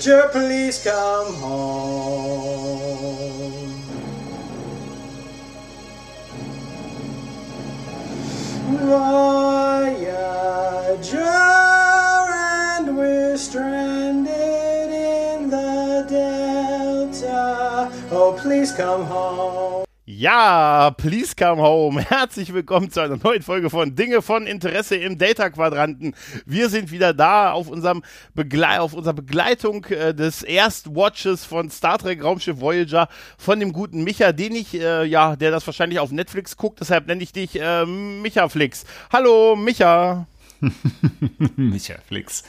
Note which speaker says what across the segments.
Speaker 1: Voyager, please come home. Voyager, and we're stranded in the Delta. Oh, please come home.
Speaker 2: Ja, please come home. Herzlich willkommen zu einer neuen Folge von Dinge von Interesse im Data Quadranten. Wir sind wieder da auf unserem Begle auf unserer Begleitung äh, des Erstwatches von Star Trek Raumschiff Voyager von dem guten Micha, den ich äh, ja, der das wahrscheinlich auf Netflix guckt, deshalb nenne ich dich äh, Micha Flix. Hallo Micha.
Speaker 3: Micha Flix.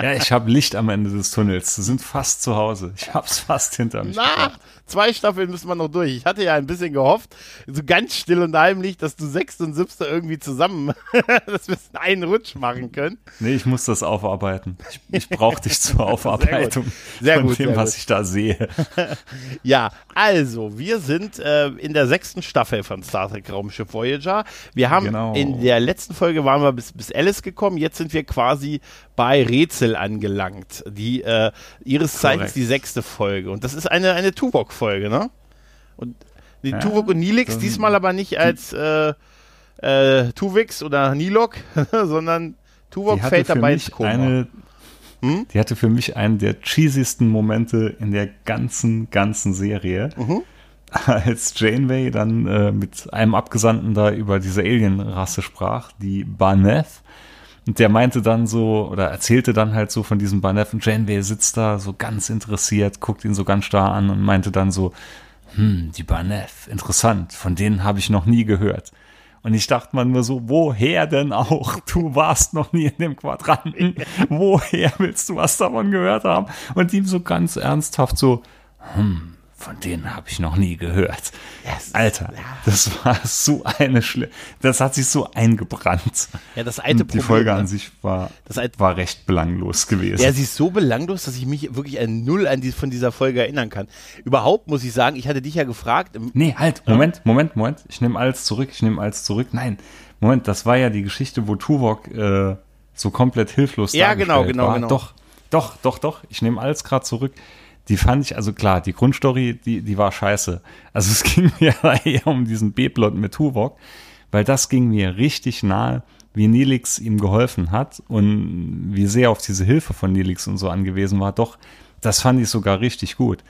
Speaker 3: Ja, ich habe Licht am Ende des Tunnels. Wir sind fast zu Hause. Ich hab's fast hinter mich.
Speaker 2: Na, gebracht. zwei Staffeln müssen wir noch durch. Ich hatte ja ein bisschen gehofft, so ganz still und heimlich, dass du sechste und siebste irgendwie zusammen, dass wir es einen Rutsch machen können.
Speaker 3: Nee, ich muss das aufarbeiten. Ich, ich brauche dich zur Aufarbeitung
Speaker 2: sehr gut.
Speaker 3: von
Speaker 2: sehr
Speaker 3: dem,
Speaker 2: gut,
Speaker 3: was ich da sehe.
Speaker 2: ja, also, wir sind äh, in der sechsten Staffel von Star Trek Raumschiff Voyager. Wir haben
Speaker 3: Genau.
Speaker 2: in der letzten Folge waren wir bis, bis Alice gekommen, jetzt sind wir quasi bei Rätsel angelangt. Die äh, ihres Zeichens die sechste Folge. Und das ist eine, eine Tuvok-Folge, ne? Und die
Speaker 3: Ja,
Speaker 2: Tuvok und Nilix,
Speaker 3: dann-
Speaker 2: diesmal aber nicht als äh, äh, Tuvix oder Nilok, sondern Tuvok fällt dabei ins Koma.
Speaker 3: eine,
Speaker 2: Hm?
Speaker 3: die hatte für mich einen der cheesiesten Momente in der ganzen, ganzen Serie.
Speaker 2: Mhm.
Speaker 3: Als Janeway dann äh, mit einem Abgesandten da über diese Alienrasse sprach, die Barneth. Und der meinte dann so, oder erzählte dann halt so von diesem Barneth und Janeway sitzt da so ganz interessiert, guckt ihn so ganz starr an und meinte dann so, hm, die Barneth, interessant, von denen habe ich noch nie gehört. Und ich dachte mal nur so, woher denn auch? Du warst noch nie in dem Quadranten. Woher willst du was davon gehört haben? Und ihm so ganz ernsthaft so, hm, von denen habe ich noch nie gehört. Alter, das war so eine Schle Das hat sich so eingebrannt.
Speaker 2: Ja, das alte
Speaker 3: Und die
Speaker 2: Problem,
Speaker 3: Folge an sich war, war recht belanglos gewesen.
Speaker 2: Ja, sie ist so belanglos, dass ich mich wirklich an null an die, von dieser Folge erinnern kann. Überhaupt muss ich sagen, ich hatte dich ja gefragt,
Speaker 3: Nee, halt, Moment, Moment, Moment. Ich nehme alles zurück, ich nehme alles zurück. Nein, Moment, das war ja die Geschichte, wo Tuvok äh, so komplett hilflos
Speaker 2: Ja, genau, genau,
Speaker 3: war.
Speaker 2: genau.
Speaker 3: Doch, doch, doch, doch. Ich nehme alles gerade zurück. Die fand ich, also klar, die Grundstory, die, die war scheiße. Also es ging mir eher um diesen B-Plot mit Tuvok, weil das ging mir richtig nahe, wie Nelix ihm geholfen hat und wie sehr auf diese Hilfe von Nelix und so angewiesen war. Doch, das fand ich sogar richtig gut.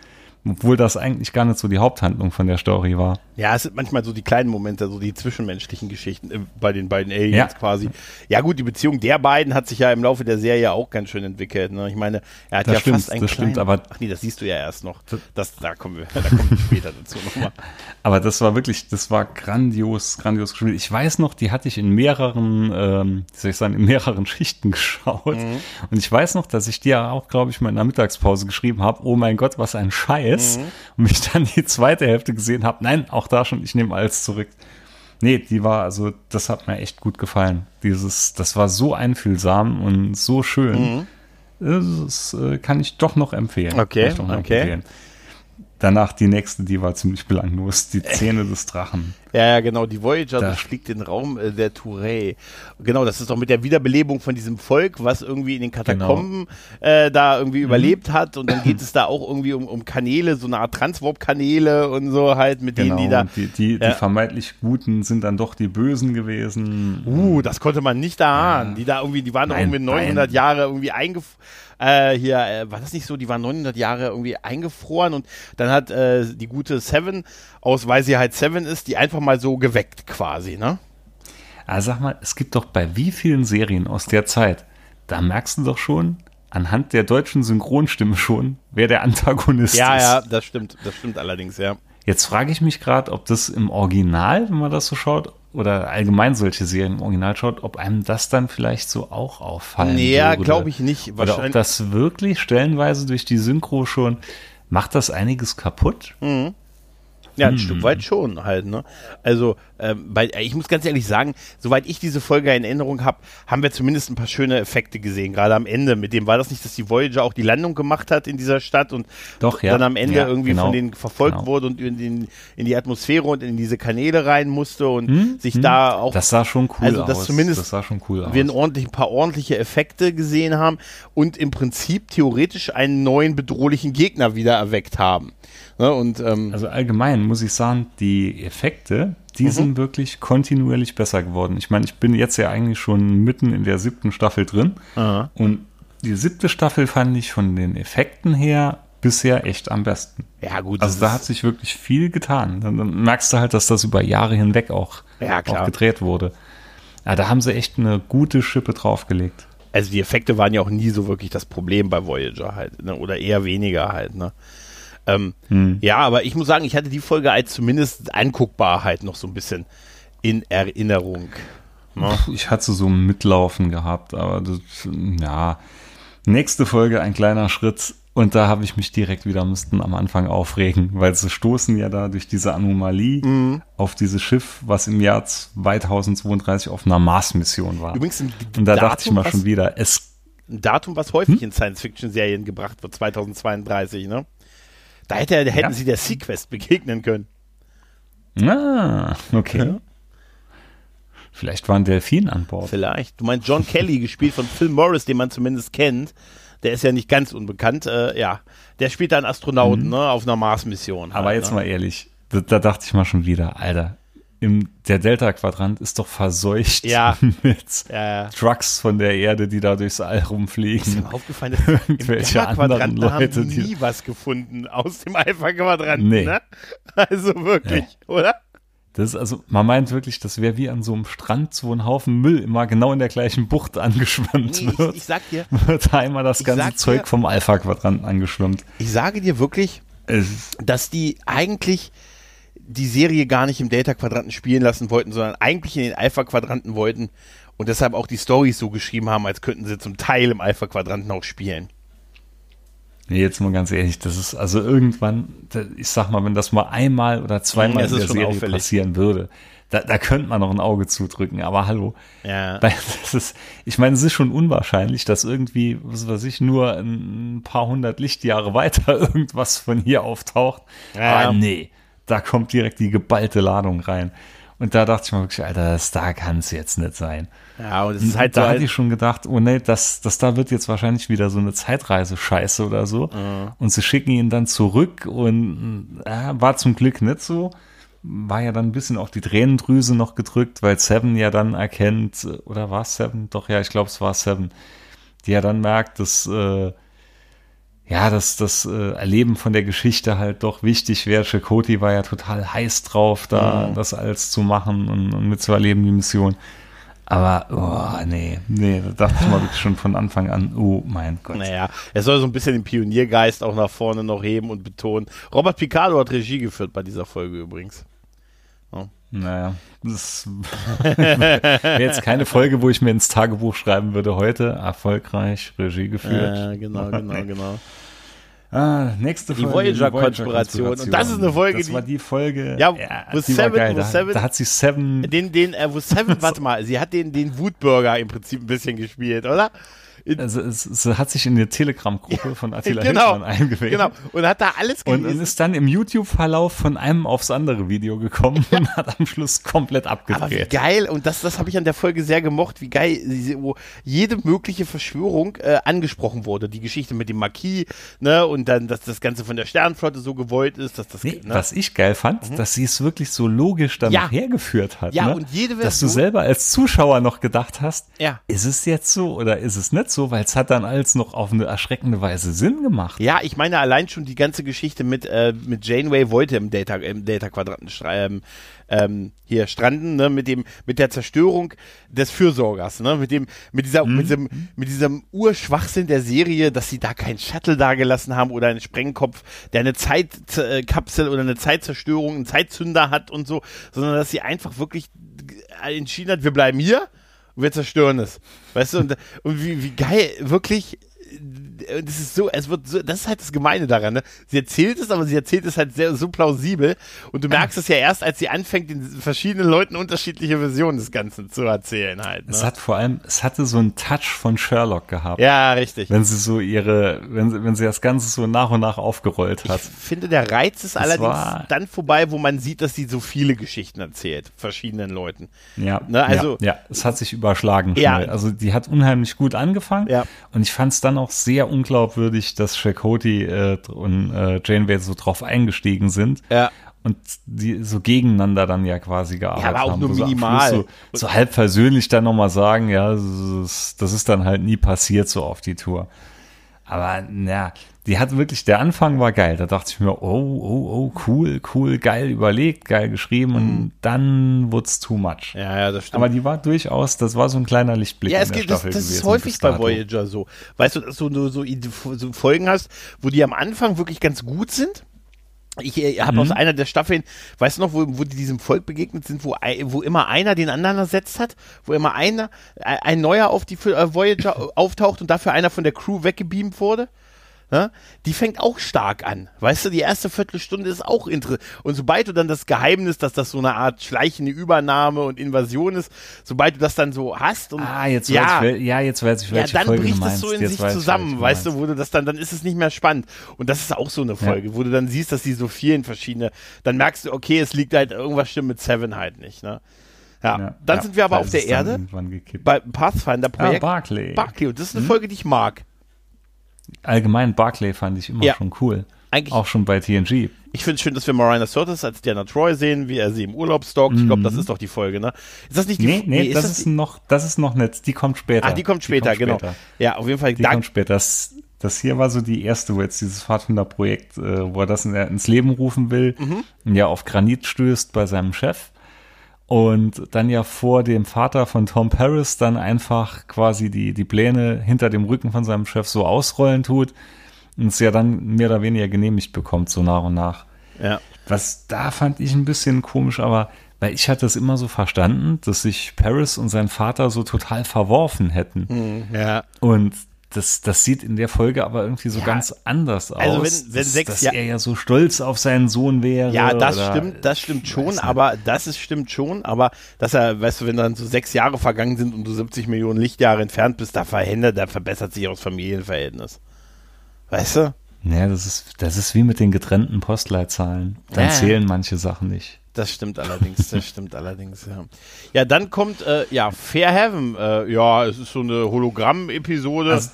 Speaker 3: Obwohl das eigentlich gar nicht so die Haupthandlung von der Story war.
Speaker 2: ja, es sind manchmal so die kleinen Momente, so die zwischenmenschlichen Geschichten äh, bei den beiden Aliens
Speaker 3: Ja.
Speaker 2: quasi. Ja gut, die Beziehung der beiden hat sich ja im Laufe der Serie auch ganz schön entwickelt. Ne? Ich meine, er hat
Speaker 3: Das
Speaker 2: ja
Speaker 3: stimmt,
Speaker 2: fast einen
Speaker 3: das
Speaker 2: kleinen,
Speaker 3: stimmt, aber-
Speaker 2: Ach nee, das siehst du ja erst noch. Das, da kommen wir, da kommen wir später dazu nochmal.
Speaker 3: Aber das war wirklich, das war grandios, grandios gespielt. Ich weiß noch, die hatte ich in mehreren, ähm, wie soll ich sagen, in mehreren Schichten geschaut. Und ich weiß noch, dass ich dir auch, glaube ich, mal in der Mittagspause geschrieben habe, oh mein Gott, was ein Scheiß. Und mich dann die zweite Hälfte gesehen habe, nein, auch da schon, ich nehme alles zurück. Nee, die war, also, das hat mir echt gut gefallen. Dieses, das war so einfühlsam und so schön. Das äh, kann ich doch noch empfehlen.
Speaker 2: Okay, okay.
Speaker 3: empfehlen. Danach die nächste, die war ziemlich belanglos. Die Zähne des Drachen.
Speaker 2: Ja, ja, genau, die Voyager
Speaker 3: Da-
Speaker 2: durchfliegt den Raum äh, der Touré. Genau, das ist doch mit der Wiederbelebung von diesem Volk, was irgendwie in den Katakomben äh, da irgendwie
Speaker 3: Mhm.
Speaker 2: überlebt hat. Und dann geht es da auch irgendwie um, um Kanäle, so eine Art Transwarp-Kanäle und so halt, mit denen die da.
Speaker 3: und die, die,
Speaker 2: Ja.
Speaker 3: die vermeintlich Guten sind dann doch die Bösen gewesen.
Speaker 2: Uh, das konnte man nicht ahnen. Die da irgendwie, die waren doch
Speaker 3: Nein,
Speaker 2: irgendwie 900
Speaker 3: nein.
Speaker 2: Jahre irgendwie eingef äh, hier, äh, war das nicht so? Die waren 900 Jahre irgendwie eingefroren und dann hat äh, die gute Seven, aus weil sie halt Seven ist, die einfach mal so geweckt quasi, ne?
Speaker 3: Also sag mal, es gibt doch bei wie vielen Serien aus der Zeit, da merkst du doch schon, anhand der deutschen Synchronstimme schon, wer der Antagonist
Speaker 2: Ja,
Speaker 3: ist.
Speaker 2: ja, das stimmt, das stimmt allerdings, ja.
Speaker 3: Jetzt frage ich mich gerade, ob das im Original, wenn man das so schaut, oder allgemein solche Serien im Original schaut, ob einem das dann vielleicht so auch auffallen
Speaker 2: Nee, ja,
Speaker 3: würde.
Speaker 2: glaube ich nicht.
Speaker 3: Oder ob das wirklich stellenweise durch die Synchro schon, macht das einiges kaputt?
Speaker 2: Ja, ein Stück weit schon halt, ne? Also, ähm, bei, ich muss ganz ehrlich sagen, soweit ich diese Folge in Erinnerung habe, haben wir zumindest ein paar schöne Effekte gesehen, gerade am Ende. Mit dem war das nicht, dass die Voyager auch die Landung gemacht hat in dieser Stadt und
Speaker 3: Doch, ja.
Speaker 2: dann am Ende
Speaker 3: Ja,
Speaker 2: irgendwie
Speaker 3: genau.
Speaker 2: von denen verfolgt
Speaker 3: Genau.
Speaker 2: wurde und in, den, in die Atmosphäre und in diese Kanäle rein musste und sich da auch
Speaker 3: Hm? Das sah schon cool
Speaker 2: Also,
Speaker 3: aus.
Speaker 2: dass zumindest
Speaker 3: das sah schon cool aus.
Speaker 2: wir ein paar ordentliche Effekte gesehen haben und im Prinzip theoretisch einen neuen bedrohlichen Gegner wieder erweckt haben. Ne, und ähm,
Speaker 3: Also allgemein muss ich sagen, die Effekte, die
Speaker 2: Mhm.
Speaker 3: sind wirklich kontinuierlich besser geworden. Ich meine, ich bin jetzt ja eigentlich schon mitten in der siebten Staffel drin.
Speaker 2: Aha.
Speaker 3: Und die siebte Staffel fand ich von den Effekten her bisher echt am besten.
Speaker 2: ja gut,
Speaker 3: Also da hat sich wirklich viel getan. Dann, dann merkst du halt, dass das über Jahre hinweg auch,
Speaker 2: Ja,
Speaker 3: auch gedreht wurde. Ja, da haben sie echt eine gute Schippe draufgelegt.
Speaker 2: also die Effekte waren ja auch nie so wirklich das Problem bei Voyager halt, ne? oder eher weniger halt, ne? Ähm,
Speaker 3: Hm.
Speaker 2: Ja, aber ich muss sagen, ich hatte die Folge als zumindest anguckbar halt noch so ein bisschen in Erinnerung. Ne?
Speaker 3: Ich hatte so ein Mitlaufen gehabt, aber das, ja. Nächste Folge ein kleiner Schritt und da habe ich mich direkt wieder müssten am Anfang aufregen, weil sie stoßen ja da durch diese Anomalie
Speaker 2: Mhm.
Speaker 3: auf dieses Schiff, was im Jahr 2032 auf einer Mars-Mission war.
Speaker 2: Übrigens ein
Speaker 3: und da
Speaker 2: Datum,
Speaker 3: dachte ich mal
Speaker 2: was-
Speaker 3: schon wieder, es
Speaker 2: ein Datum, was häufig
Speaker 3: Hm?
Speaker 2: in Science-Fiction-Serien gebracht wird, 2032, ne? Da hätte, hätten
Speaker 3: Ja.
Speaker 2: sie der Sequest begegnen können.
Speaker 3: Ah, okay. Vielleicht war ein Delfin an Bord.
Speaker 2: Vielleicht. Du meinst John Kelly, gespielt von Phil Morris, den man zumindest kennt. Der ist ja nicht ganz unbekannt. Äh, ja, der spielt da einen Astronauten, ne, auf einer Mars-Mission.
Speaker 3: Mhm. Aber
Speaker 2: halt,
Speaker 3: jetzt
Speaker 2: ne?
Speaker 3: mal ehrlich, da, da dachte ich mal schon wieder, Alter, im, der Delta-Quadrant ist doch verseucht
Speaker 2: Ja.
Speaker 3: mit
Speaker 2: Ja, ja.
Speaker 3: Trucks von der Erde, die da durchs All
Speaker 2: Ist
Speaker 3: rumfliegen.
Speaker 2: mir aufgefallen, dass im
Speaker 3: Irgendwelche
Speaker 2: Gamma-Quadranten
Speaker 3: anderen Leute,
Speaker 2: haben nie was gefunden aus dem Alpha-Quadranten,
Speaker 3: Nee.
Speaker 2: ne? Also wirklich, oder?
Speaker 3: Das ist also, man meint wirklich, das wäre wie an so einem Strand, wo ein Haufen Müll immer genau in der gleichen Bucht angeschwemmt
Speaker 2: Nee, ich,
Speaker 3: wird.
Speaker 2: ich sag dir,
Speaker 3: wird da einmal das
Speaker 2: ich
Speaker 3: ganze Zeug
Speaker 2: dir-
Speaker 3: vom Alpha-Quadranten angeschwemmt.
Speaker 2: ich sage dir wirklich,
Speaker 3: ist,
Speaker 2: dass die eigentlich die Serie gar nicht im Delta-Quadranten spielen lassen wollten, sondern eigentlich in den Alpha-Quadranten wollten und deshalb auch die Storys so geschrieben haben, als könnten sie zum Teil im Alpha-Quadranten auch spielen.
Speaker 3: nee, jetzt mal ganz ehrlich, das ist also irgendwann, ich sag mal, wenn das mal einmal oder zweimal in der Serie
Speaker 2: auffällig.
Speaker 3: passieren würde, da, da könnte man noch ein Auge zudrücken, aber hallo.
Speaker 2: Ja.
Speaker 3: Das ist, ich meine, es ist schon unwahrscheinlich, dass irgendwie, was weiß ich, nur ein paar hundert Lichtjahre weiter irgendwas von hier auftaucht.
Speaker 2: Ja.
Speaker 3: Aber nee, da kommt direkt die geballte Ladung rein. Und da dachte ich mir wirklich, Alter, das da kann es jetzt nicht sein.
Speaker 2: Ja, und es ist halt
Speaker 3: da
Speaker 2: so.
Speaker 3: hatte ich schon gedacht, oh nee, das, das da wird jetzt wahrscheinlich wieder so eine Zeitreise-Scheiße oder so. Und sie schicken ihn dann zurück und äh, war zum Glück nicht so. War ja dann ein bisschen auch die Tränendrüse noch gedrückt, weil Seven ja dann erkennt, oder war es Seven? Doch, ja, ich glaube, es war Seven, die ja dann merkt, dass, äh, ja, dass das äh, Erleben von der Geschichte halt doch wichtig wäre. Chakoti war ja total heiß drauf, da das alles zu machen und, und mitzuerleben, die Mission. Aber, oh, nee, nee, da dachte ich mal wirklich schon von Anfang an, oh mein Gott.
Speaker 2: naja, er soll so ein bisschen den Pioniergeist auch nach vorne noch heben und betonen. Robert Picardo hat Regie geführt bei dieser Folge übrigens.
Speaker 3: Naja, das wäre jetzt keine Folge, wo ich mir ins Tagebuch schreiben würde, heute erfolgreich Regie geführt.
Speaker 2: Ja, genau, genau, genau.
Speaker 3: Ah, nächste
Speaker 2: Die
Speaker 3: Folge.
Speaker 2: Voyager-Konspiration. Und das ist eine Folge,
Speaker 3: Das
Speaker 2: die-
Speaker 3: war die Folge.
Speaker 2: Ja, wo
Speaker 3: die
Speaker 2: Seven-
Speaker 3: geil.
Speaker 2: wo
Speaker 3: Da,
Speaker 2: Seven-
Speaker 3: da hat sie Seven.
Speaker 2: Den, den, äh, wo Seven, warte mal, sie hat den, den Wutburger im Prinzip ein bisschen gespielt, oder?
Speaker 3: Also es, sie hat sich in die Telegram-Gruppe von Attila
Speaker 2: genau,
Speaker 3: Hildmann eingewählt.
Speaker 2: genau. Und hat da alles gelesen.
Speaker 3: und ist dann im YouTube-Verlauf von einem aufs andere Video gekommen und hat am Schluss komplett
Speaker 2: aber wie
Speaker 3: abgedreht.
Speaker 2: geil, und das, das habe ich an der Folge sehr gemocht, wie geil, wo jede mögliche Verschwörung äh, angesprochen wurde. Die Geschichte mit dem Marquis, ne, und dann, dass das Ganze von der Sternenflotte so gewollt ist, dass das,
Speaker 3: Nee,
Speaker 2: ne?
Speaker 3: was ich geil fand, dass sie es wirklich so logisch dann
Speaker 2: Ja.
Speaker 3: hergeführt hat.
Speaker 2: Ja,
Speaker 3: ne?
Speaker 2: und jede
Speaker 3: Dass du
Speaker 2: Version-
Speaker 3: selber als Zuschauer noch gedacht hast,
Speaker 2: Ja.
Speaker 3: ist es jetzt so oder ist es nicht so, weil es hat dann alles noch auf eine erschreckende Weise Sinn gemacht.
Speaker 2: Ja, ich meine allein schon die ganze Geschichte mit, äh, mit Janeway wollte im Data, im Data-Quadranten ähm, ähm, hier stranden, ne, mit dem, mit der Zerstörung des Fürsorgers, ne, mit dem, mit dieser, mit diesem, mit diesem Urschwachsinn der Serie, dass sie da keinen Shuttle dagelassen haben oder einen Sprengkopf, der eine Zeitkapsel oder eine Zeitzerstörung, einen Zeitzünder hat und so, sondern dass sie einfach wirklich entschieden hat, wir bleiben hier wir zerstören es. Weißt du, und, und wie, wie geil, wirklich das ist so, es wird so, das ist halt das Gemeine daran, ne? Sie erzählt es, aber sie erzählt es halt sehr, so plausibel und du merkst es ja erst, als sie anfängt, den verschiedenen Leuten unterschiedliche Versionen des Ganzen zu erzählen halt. Ne?
Speaker 3: Es hat vor allem, es hatte so einen Touch von Sherlock gehabt.
Speaker 2: Ja, richtig.
Speaker 3: Wenn sie so ihre, wenn sie, wenn sie das Ganze so nach und nach aufgerollt hat.
Speaker 2: Ich finde, der Reiz ist allerdings dann vorbei, wo man sieht, dass sie so viele Geschichten erzählt, verschiedenen Leuten.
Speaker 3: Ja,
Speaker 2: Ne, also-
Speaker 3: ja, ja, es hat sich überschlagen
Speaker 2: Ja.
Speaker 3: schnell. Also die hat unheimlich gut angefangen
Speaker 2: Ja.
Speaker 3: und ich fand es dann auch sehr unglaubwürdig, dass Chakotay äh, und äh, Janeway so drauf eingestiegen sind.
Speaker 2: Ja.
Speaker 3: Und die so gegeneinander dann ja quasi gearbeitet
Speaker 2: aber auch
Speaker 3: haben.
Speaker 2: nur minimal.
Speaker 3: So, so halb versöhnlich dann nochmal sagen, ja, das ist, das ist dann halt nie passiert so auf die Tour. Aber na, die hat wirklich, der Anfang war geil. Da dachte ich mir, oh, oh, oh, cool, cool, geil überlegt, geil geschrieben und dann wurde es too much.
Speaker 2: Mhm. Ja, ja, das stimmt.
Speaker 3: Aber die war durchaus, das war so ein kleiner Lichtblick
Speaker 2: Ja,
Speaker 3: in
Speaker 2: es
Speaker 3: der
Speaker 2: geht, das,
Speaker 3: Staffel
Speaker 2: das ist
Speaker 3: gewesen
Speaker 2: häufig bei. Voyager so. Weißt du, dass du so, so, so Folgen hast, wo die am Anfang wirklich ganz gut sind. Ich äh, habe aus einer der Staffeln, weißt du noch, wo, wo die diesem Volk begegnet sind, wo, wo immer einer den anderen ersetzt hat, wo immer einer, ein ein neuer auf die äh, Voyager auftaucht und dafür einer von der Crew weggebeamt wurde? Ja, die fängt auch stark an. Weißt du, die erste Viertelstunde ist auch interessant. Und sobald du dann das Geheimnis, dass das so eine Art schleichende Übernahme und Invasion ist, sobald du das dann so hast und
Speaker 3: Ah, jetzt
Speaker 2: ja,
Speaker 3: weiß ich, ja, jetzt weiß ich,
Speaker 2: ja, dann
Speaker 3: Folge
Speaker 2: bricht es so in
Speaker 3: Jetzt
Speaker 2: sich
Speaker 3: weiß ich,
Speaker 2: zusammen,
Speaker 3: welche
Speaker 2: weißt
Speaker 3: du
Speaker 2: wo du das dann, dann ist es nicht mehr spannend. Und das ist auch so eine Folge, wo du dann siehst, dass die so vielen verschiedene, dann merkst du, okay, es liegt halt, irgendwas stimmt mit Seven halt nicht, ne? Ja,
Speaker 3: meinst.
Speaker 2: dann
Speaker 3: Ja,
Speaker 2: sind wir aber auf der Erde, bei Pathfinder-Projekt.
Speaker 3: Ah, Barclay.
Speaker 2: Barclay, und das ist eine Folge, die ich mag.
Speaker 3: Allgemein Barclay fand ich immer
Speaker 2: Ja.
Speaker 3: schon cool.
Speaker 2: Eigentlich-
Speaker 3: auch schon bei TNG.
Speaker 2: Ich finde es schön, dass wir Marina Sirtis als Diana Troy sehen, wie er sie im Urlaub stalkt. Ich glaube, das ist doch die Folge, ne? Ist das nicht die
Speaker 3: Mhm. Nee,
Speaker 2: F-
Speaker 3: nee, das,
Speaker 2: das
Speaker 3: ist
Speaker 2: die?
Speaker 3: noch, das ist noch nicht, die kommt später.
Speaker 2: Ah, die kommt später, genau.
Speaker 3: später.
Speaker 2: Ja, auf jeden Fall.
Speaker 3: Die kommt später. Das, das hier war so die erste, wo jetzt dieses Pfadfinder-Projekt, äh, wo er das in, ins Leben rufen will,
Speaker 2: Mhm.
Speaker 3: und ja auf Granit stößt bei seinem Chef. Und dann ja vor dem Vater von Tom Paris dann einfach quasi die, die Pläne hinter dem Rücken von seinem Chef so ausrollen tut und es ja dann mehr oder weniger genehmigt bekommt, so nach und nach.
Speaker 2: ja.
Speaker 3: Was da fand ich ein bisschen komisch, aber weil ich hatte es immer so verstanden, dass sich Paris und sein Vater so total verworfen hätten.
Speaker 2: ja.
Speaker 3: Und das, das sieht in der Folge aber irgendwie so
Speaker 2: Ja.
Speaker 3: ganz anders aus.
Speaker 2: Also wenn- wenn
Speaker 3: dass,
Speaker 2: sechs
Speaker 3: dass
Speaker 2: Jahr-
Speaker 3: er ja so stolz auf seinen Sohn wäre.
Speaker 2: Ja, das
Speaker 3: oder-
Speaker 2: stimmt, das stimmt schon, aber das ist stimmt schon, aber dass er, weißt du, wenn dann so sechs Jahre vergangen sind und du 70 Millionen Lichtjahre entfernt bist, da verhindert, da verbessert sich auch das Familienverhältnis. Weißt du?
Speaker 3: Ja, das ist, das ist wie mit den getrennten Postleitzahlen. Dann
Speaker 2: Ja.
Speaker 3: zählen manche Sachen nicht.
Speaker 2: Das stimmt allerdings, das stimmt allerdings, ja. Ja, dann kommt, äh, ja, Fair Heaven, äh, ja, es ist so eine Hologramm-Episode.
Speaker 3: Also,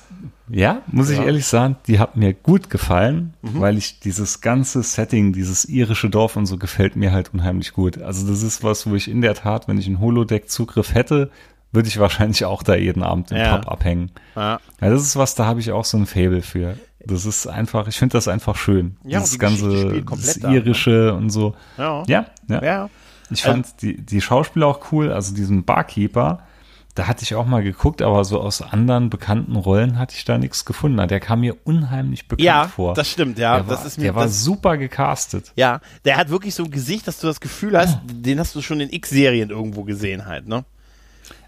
Speaker 3: Ja, muss ich
Speaker 2: Ja. Mhm.
Speaker 3: ehrlich sagen, die hat mir gut gefallen, weil ich dieses ganze Setting, dieses irische Dorf und so gefällt mir halt unheimlich gut. Also das ist was, wo ich in der Tat, wenn ich einen Holodeck-Zugriff hätte, würde ich wahrscheinlich auch da jeden Abend im
Speaker 2: Ja.
Speaker 3: Pub abhängen.
Speaker 2: ja.
Speaker 3: Ja, das ist was, da habe ich auch so ein Fable für. Das ist einfach, ich finde das einfach schön.
Speaker 2: Ja,
Speaker 3: das ganze das
Speaker 2: da, ne?
Speaker 3: irische und so.
Speaker 2: Ja.
Speaker 3: Ja, ja.
Speaker 2: Ja.
Speaker 3: Ich fand die, die Schauspieler auch cool, also diesen Barkeeper, da hatte ich auch mal geguckt, aber so aus anderen bekannten Rollen hatte ich da nichts gefunden. Der kam mir unheimlich bekannt
Speaker 2: Ja,
Speaker 3: vor.
Speaker 2: das stimmt, ja.
Speaker 3: Der war,
Speaker 2: das ist mir,
Speaker 3: der war super gecastet.
Speaker 2: ja, der hat wirklich so ein Gesicht, dass du das Gefühl hast, den hast du schon in X-Serien irgendwo gesehen halt, ne?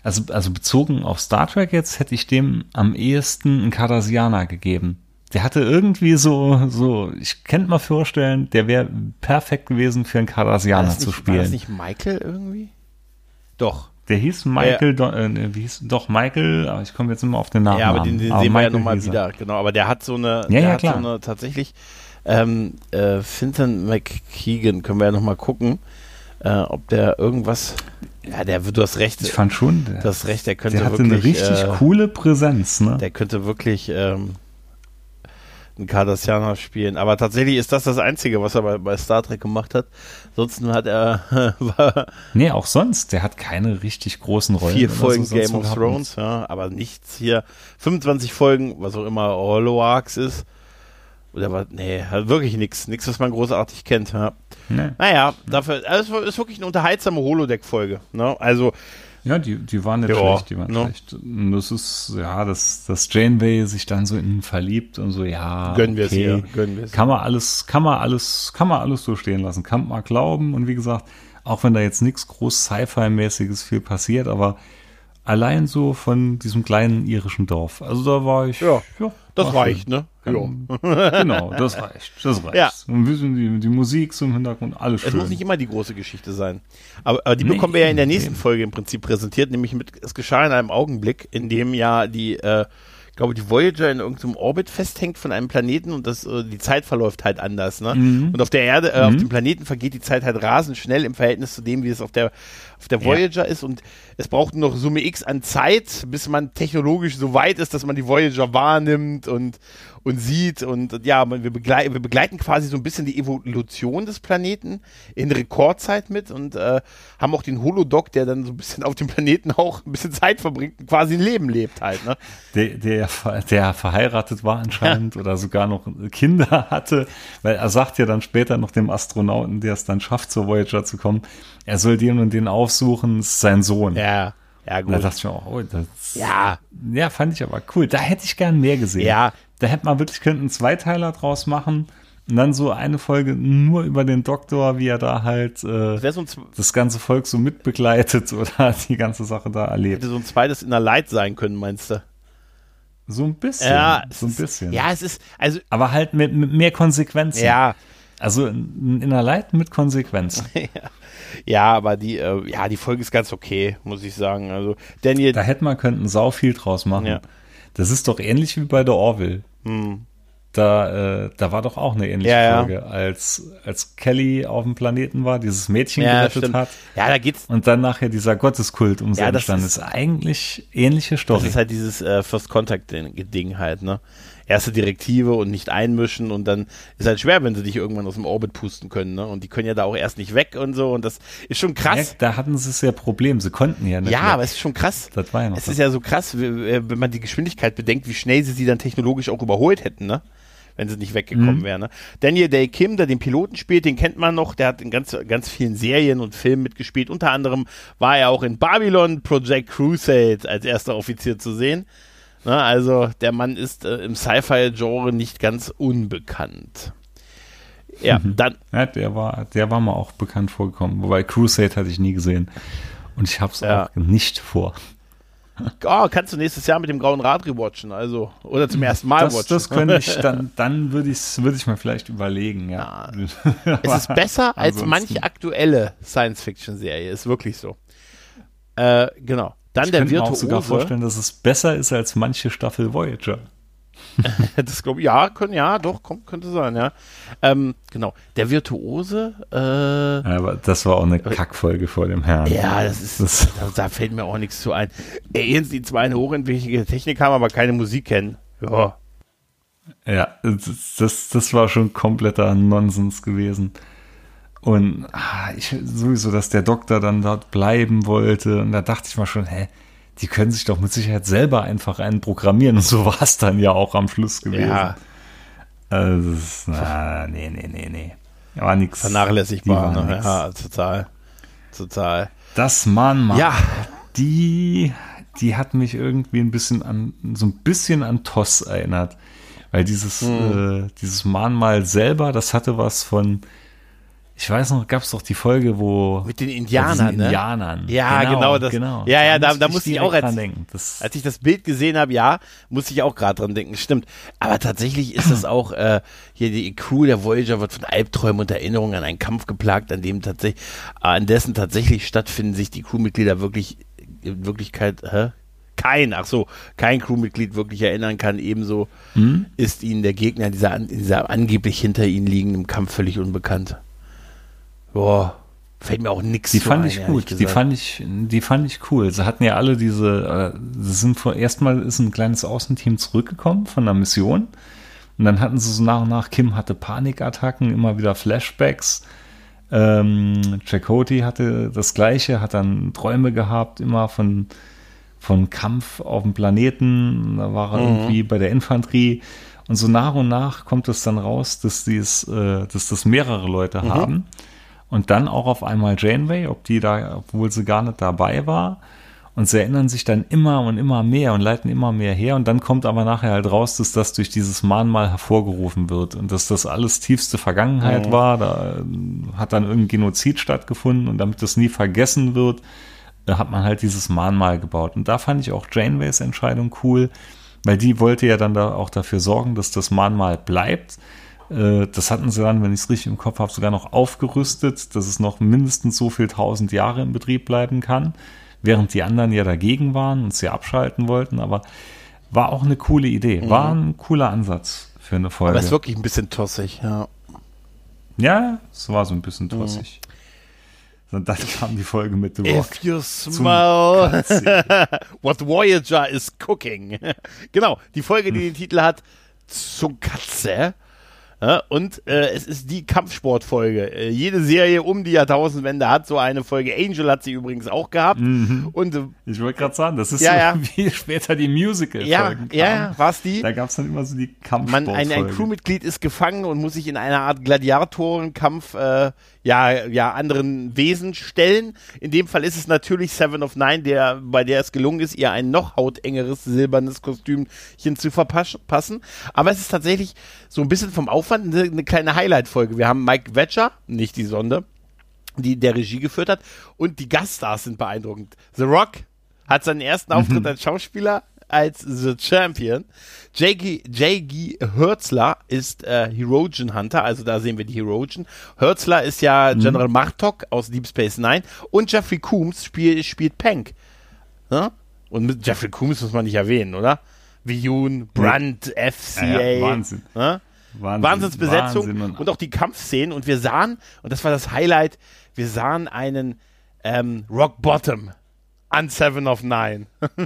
Speaker 3: Also, also bezogen auf Star Trek jetzt hätte ich dem am ehesten einen Cardassianer gegeben. Der hatte irgendwie so, so, ich könnte mal vorstellen, der wäre perfekt gewesen für einen Cardassianer
Speaker 2: das
Speaker 3: zu
Speaker 2: nicht, war das
Speaker 3: spielen.
Speaker 2: nicht Michael irgendwie? Doch.
Speaker 3: Der hieß Michael, Do- äh, wie hieß, doch Michael, aber ich komme jetzt immer auf den Namen.
Speaker 2: Ja, aber den, den
Speaker 3: Aber
Speaker 2: sehen wir ja
Speaker 3: Michael
Speaker 2: nochmal
Speaker 3: er.
Speaker 2: wieder, genau. Aber der hat so eine,
Speaker 3: Ja,
Speaker 2: der
Speaker 3: ja,
Speaker 2: hat
Speaker 3: klar.
Speaker 2: so eine tatsächlich, ähm, äh, Finton McKeegan, können wir ja nochmal gucken, äh, ob der irgendwas, ja, der, du hast recht,
Speaker 3: Ich fand schon, der,
Speaker 2: du hast recht, der könnte
Speaker 3: der hatte
Speaker 2: wirklich,
Speaker 3: eine richtig
Speaker 2: äh,
Speaker 3: coole Präsenz, ne?
Speaker 2: der könnte wirklich, ähm, einen Cardassianer spielen. Aber tatsächlich ist das das Einzige, was er bei, bei Star Trek gemacht hat. Ansonsten hat er war
Speaker 3: Nee, auch sonst, der hat keine richtig großen Rollen.
Speaker 2: vier Folgen
Speaker 3: so sonst
Speaker 2: Game of. Thrones, ja, aber nichts hier. 25 Folgen, was auch immer Holoarcs ist. Oder was? Nee, halt wirklich nichts. Nichts, was man großartig kennt. Ja.
Speaker 3: Nee.
Speaker 2: Naja, dafür, also es ist wirklich eine unterhaltsame Holodeck-Folge. Ne? Also,
Speaker 3: Ja, die, die waren nicht
Speaker 2: Ja,
Speaker 3: schlecht, die waren
Speaker 2: ne?
Speaker 3: schlecht. Und das ist, ja, dass, dass Janeway sich dann so in ihn verliebt und so, ja,
Speaker 2: gönnen wir es
Speaker 3: okay.
Speaker 2: hier. Gönnen wir es.
Speaker 3: Kann man alles, kann man alles, kann man alles so stehen lassen. Kann man glauben. Und wie gesagt, auch wenn da jetzt nichts groß Sci-Fi-mäßiges viel passiert, aber Allein so von diesem kleinen irischen Dorf. Also da war ich.
Speaker 2: Ja, das
Speaker 3: war
Speaker 2: reicht,
Speaker 3: schön.
Speaker 2: ne? Ja.
Speaker 3: Genau, das reicht. Das reicht.
Speaker 2: Ja.
Speaker 3: Und ein bisschen die, die Musik so im Hintergrund, alles
Speaker 2: Es
Speaker 3: schön.
Speaker 2: muss nicht immer die große Geschichte sein. Aber, aber die
Speaker 3: Nee,
Speaker 2: bekommen wir ja in der nächsten
Speaker 3: eben.
Speaker 2: Folge im Prinzip präsentiert, nämlich mit, es geschah in einem Augenblick, in dem ja die, äh, ich glaube, die Voyager in irgendeinem Orbit festhängt von einem Planeten und das, äh, die Zeit verläuft halt anders, ne?
Speaker 3: Mhm.
Speaker 2: Und auf der Erde, äh, auf dem Planeten vergeht die Zeit halt rasend schnell im Verhältnis zu dem, wie es auf der, auf der
Speaker 3: Ja.
Speaker 2: Voyager ist und es braucht noch Summe X an Zeit, bis man technologisch so weit ist, dass man die Voyager wahrnimmt und, und sieht und ja, wir, beglei wir begleiten quasi so ein bisschen die Evolution des Planeten in Rekordzeit mit und äh, haben auch den Holodoc, der dann so ein bisschen auf dem Planeten auch ein bisschen Zeit verbringt und quasi ein Leben lebt halt, ne?
Speaker 3: der, der, der verheiratet war anscheinend oder sogar noch Kinder hatte, weil er sagt ja dann später noch dem Astronauten, der es dann schafft, zur Voyager zu kommen, er soll den und den aufsuchen, es ist sein Sohn.
Speaker 2: Ja, ja,
Speaker 3: Und da
Speaker 2: gut.
Speaker 3: dachte ich mir auch, oh, das,
Speaker 2: Ja,
Speaker 3: ja, fand ich aber cool. Da hätte ich gern mehr gesehen.
Speaker 2: Ja.
Speaker 3: Da hätte man wirklich, könnten einen Zweiteiler draus machen und dann so eine Folge nur über den Doktor, wie er da halt äh,
Speaker 2: Z-
Speaker 3: das ganze Volk so mitbegleitet oder die ganze Sache da erlebt.
Speaker 2: hätte so ein zweites Inner Light sein können, meinst du?
Speaker 3: So ein bisschen.
Speaker 2: Ja,
Speaker 3: so ein
Speaker 2: es ist-
Speaker 3: bisschen.
Speaker 2: Ja, es ist, also,
Speaker 3: Aber halt mit, mit mehr Konsequenzen.
Speaker 2: ja,
Speaker 3: Also in in einer Light mit Konsequenzen.
Speaker 2: ja, aber die, äh, ja, die Folge ist ganz okay, muss ich sagen. Also, Daniel,
Speaker 3: Da hätte man könnten sau viel draus machen.
Speaker 2: Ja.
Speaker 3: Das ist doch ähnlich wie bei der Orville. Da, äh, da war doch auch eine ähnliche
Speaker 2: Ja, ja.
Speaker 3: Folge, als, als Kelly auf dem Planeten war, dieses Mädchen
Speaker 2: ja,
Speaker 3: gerettet
Speaker 2: stimmt.
Speaker 3: hat
Speaker 2: Ja, da geht's,
Speaker 3: und dann nachher dieser Gotteskult um
Speaker 2: Ja, das
Speaker 3: entstanden
Speaker 2: ist-
Speaker 3: ist. Eigentlich ähnliche Story.
Speaker 2: das ist halt dieses äh, First Contact Ding halt, ne? Erste Direktive und nicht einmischen und dann ist halt schwer, wenn sie dich irgendwann aus dem Orbit pusten können, ne? Und die können ja da auch erst nicht weg und so und das ist schon
Speaker 3: ja,
Speaker 2: krass.
Speaker 3: da hatten sie es ja Problem. Sie konnten ja nicht.
Speaker 2: Ja,
Speaker 3: weg.
Speaker 2: aber es ist schon krass.
Speaker 3: das war ja noch
Speaker 2: Es
Speaker 3: so.
Speaker 2: ist ja so krass, wenn man die Geschwindigkeit bedenkt, wie schnell sie sie dann technologisch auch überholt hätten, ne? Wenn sie nicht weggekommen
Speaker 3: Mhm.
Speaker 2: wären. Ne? Daniel Day Kim, der den Piloten spielt, den kennt man noch. Der hat in ganz, ganz vielen Serien und Filmen mitgespielt. Unter anderem war er auch in Babylon Project Crusade als erster Offizier zu sehen. Ne? Also der Mann ist äh, im Sci-Fi-Genre nicht ganz unbekannt. Ja,
Speaker 3: Mhm.
Speaker 2: dann
Speaker 3: Ja, der war, der war mal auch bekannt vorgekommen. Wobei Crusade hatte ich nie gesehen. Und ich habe es
Speaker 2: Ja.
Speaker 3: auch nicht vor.
Speaker 2: oh, kannst du nächstes Jahr mit dem Grauen Rad rewatchen, also oder zum ersten Mal
Speaker 3: Das,
Speaker 2: watchen.
Speaker 3: das könnte ich dann, dann würde ich würd ich mir vielleicht überlegen, ja.
Speaker 2: Es ist besser als
Speaker 3: Ansonsten-
Speaker 2: manche aktuelle Science-Fiction-Serie, ist wirklich so. Äh, genau. Dann
Speaker 3: Ich
Speaker 2: der
Speaker 3: könnte mir auch sogar
Speaker 2: Virtuose.
Speaker 3: vorstellen, dass es besser ist als manche Staffel Voyager.
Speaker 2: Das glaub, ich- ja, können, ja, doch, kommt, könnte sein, ja. Ähm, genau. Der Virtuose, äh,
Speaker 3: Aber das war auch eine Kackfolge vor dem Herrn.
Speaker 2: ja, das ist,
Speaker 3: Das-
Speaker 2: da, da fällt mir auch nichts zu ein. Aliens, die zwar eine hochentwickelte Technik haben, aber keine Musik kennen. Ja.
Speaker 3: Ja, das, das war schon kompletter Nonsens gewesen. Und ah, ich sowieso, dass der Doktor dann dort bleiben wollte. Und da dachte ich mal schon, hä, die können sich doch mit Sicherheit selber einfach einen programmieren. Und so war es dann ja auch am Schluss gewesen.
Speaker 2: Ja,
Speaker 3: Also, na, nee, nee, nee, nee. War nix.
Speaker 2: vernachlässigbar,
Speaker 3: war
Speaker 2: ne?
Speaker 3: nix.
Speaker 2: Ja, total. Total.
Speaker 3: Das Mahnmal.
Speaker 2: Ja.
Speaker 3: Die, die hat mich irgendwie ein bisschen an, so ein bisschen an Toss erinnert. Weil dieses,
Speaker 2: Hm.
Speaker 3: äh, dieses Mahnmal selber, das hatte was von, ich weiß noch, gab es doch die Folge, wo.
Speaker 2: Mit den Indianern, ne?
Speaker 3: Indianern.
Speaker 2: Ja, genau, das- ja, ja, da- da musste ich auch als-
Speaker 3: dran denken. Das,
Speaker 2: Als ich das Bild gesehen habe, ja, musste ich auch gerade dran denken. Stimmt. Aber tatsächlich ist das auch, äh, hier die Crew der Voyager wird von Albträumen und Erinnerungen an einen Kampf geplagt, an dem tatsächlich, an dessen tatsächlich stattfinden sich die Crewmitglieder wirklich, in Wirklichkeit, hä? Kein, ach so, kein Crewmitglied wirklich erinnern kann. Ebenso
Speaker 3: Hm?
Speaker 2: ist ihnen der Gegner dieser, dieser angeblich hinter ihnen liegenden Kampf völlig unbekannt. Boah, fällt mir auch nichts
Speaker 3: Die fand
Speaker 2: ein,
Speaker 3: ich gut. Die fand ich, die fand ich cool. Sie hatten ja alle diese, äh, sie sind vor, erstmal ist ein kleines Außenteam zurückgekommen von der Mission. Und dann hatten sie so nach und nach, Kim hatte Panikattacken, immer wieder Flashbacks. Ähm, Chakotay hatte das Gleiche, hat dann Träume gehabt, immer von, von Kampf auf dem Planeten. Da war er irgendwie bei der Infanterie. Und so nach und nach kommt es dann raus, dass, dies, äh, dass das mehrere Leute haben. Und dann auch auf einmal Janeway, ob die da, obwohl sie gar nicht dabei war. Und sie erinnern sich dann immer und immer mehr und leiten immer mehr her. Und dann kommt aber nachher halt raus, dass das durch dieses Mahnmal hervorgerufen wird und dass das alles tiefste Vergangenheit war. Da äh, hat dann irgendein Genozid stattgefunden und damit das nie vergessen wird, äh, hat man halt dieses Mahnmal gebaut. Und da fand ich auch Janeways Entscheidung cool, weil die wollte ja dann da auch dafür sorgen, dass das Mahnmal bleibt. Äh, das hatten sie dann, wenn ich es richtig im Kopf habe, sogar noch aufgerüstet, dass es noch mindestens so viel tausend Jahre in Betrieb bleiben kann, während die anderen ja dagegen waren und sie abschalten wollten. Aber war auch eine coole Idee, war ein cooler Ansatz für eine Folge.
Speaker 2: Aber ist wirklich ein bisschen tossig, ja.
Speaker 3: Ja, es war so ein bisschen tossig. Und dann kam die Folge mit The Rock.
Speaker 2: If you smell what Voyager is cooking. genau, die Folge, die den Titel hat Zunkatze. Ja, und äh, es ist die Kampfsportfolge. Äh, jede Serie um die Jahrtausendwende hat so eine Folge. Angel hat sie übrigens auch gehabt.
Speaker 3: Mhm.
Speaker 2: Und äh,
Speaker 3: Ich wollte gerade sagen, das ist
Speaker 2: Ja, ja.
Speaker 3: wie später die Musical-Folgen
Speaker 2: ja, ja, war's die?
Speaker 3: Da gab es dann immer so die
Speaker 2: Man,
Speaker 3: Kampfsportfolge.
Speaker 2: ein, ein Crewmitglied ist gefangen und muss sich in einer Art Gladiatorenkampf äh, ja, ja, anderen Wesen stellen. In dem Fall ist es natürlich Seven of Nine, der, bei der es gelungen ist, ihr ein noch hautengeres silbernes Kostümchen zu verpassen. Aber es ist tatsächlich so ein bisschen vom Aufwand eine, eine kleine Highlight-Folge. Wir haben Mike Wetcher, nicht die Sonde, die der Regie geführt hat. Und die Gaststars sind beeindruckend. The Rock hat seinen ersten Auftritt als Schauspieler als The Champion. J.G. Hurtzler ist äh, Herogen Hunter, also da sehen wir die Herogen. Hurtzler ist ja General Martok aus Deep Space Nine und Jeffrey Coombs spiel, spielt Pank. Ja? Und mit Jeffrey Coombs muss man nicht erwähnen, oder? Viyun, Brandt, FCA.
Speaker 3: Ja, ja, Wahnsinn.
Speaker 2: Ja?
Speaker 3: Wahnsinn,
Speaker 2: Wahnsinnsbesetzung
Speaker 3: Wahnsinn
Speaker 2: und, auch die Kampfszenen. Und wir sahen, und das war das Highlight, wir sahen einen ähm, Rock Bottom an Seven of Nine.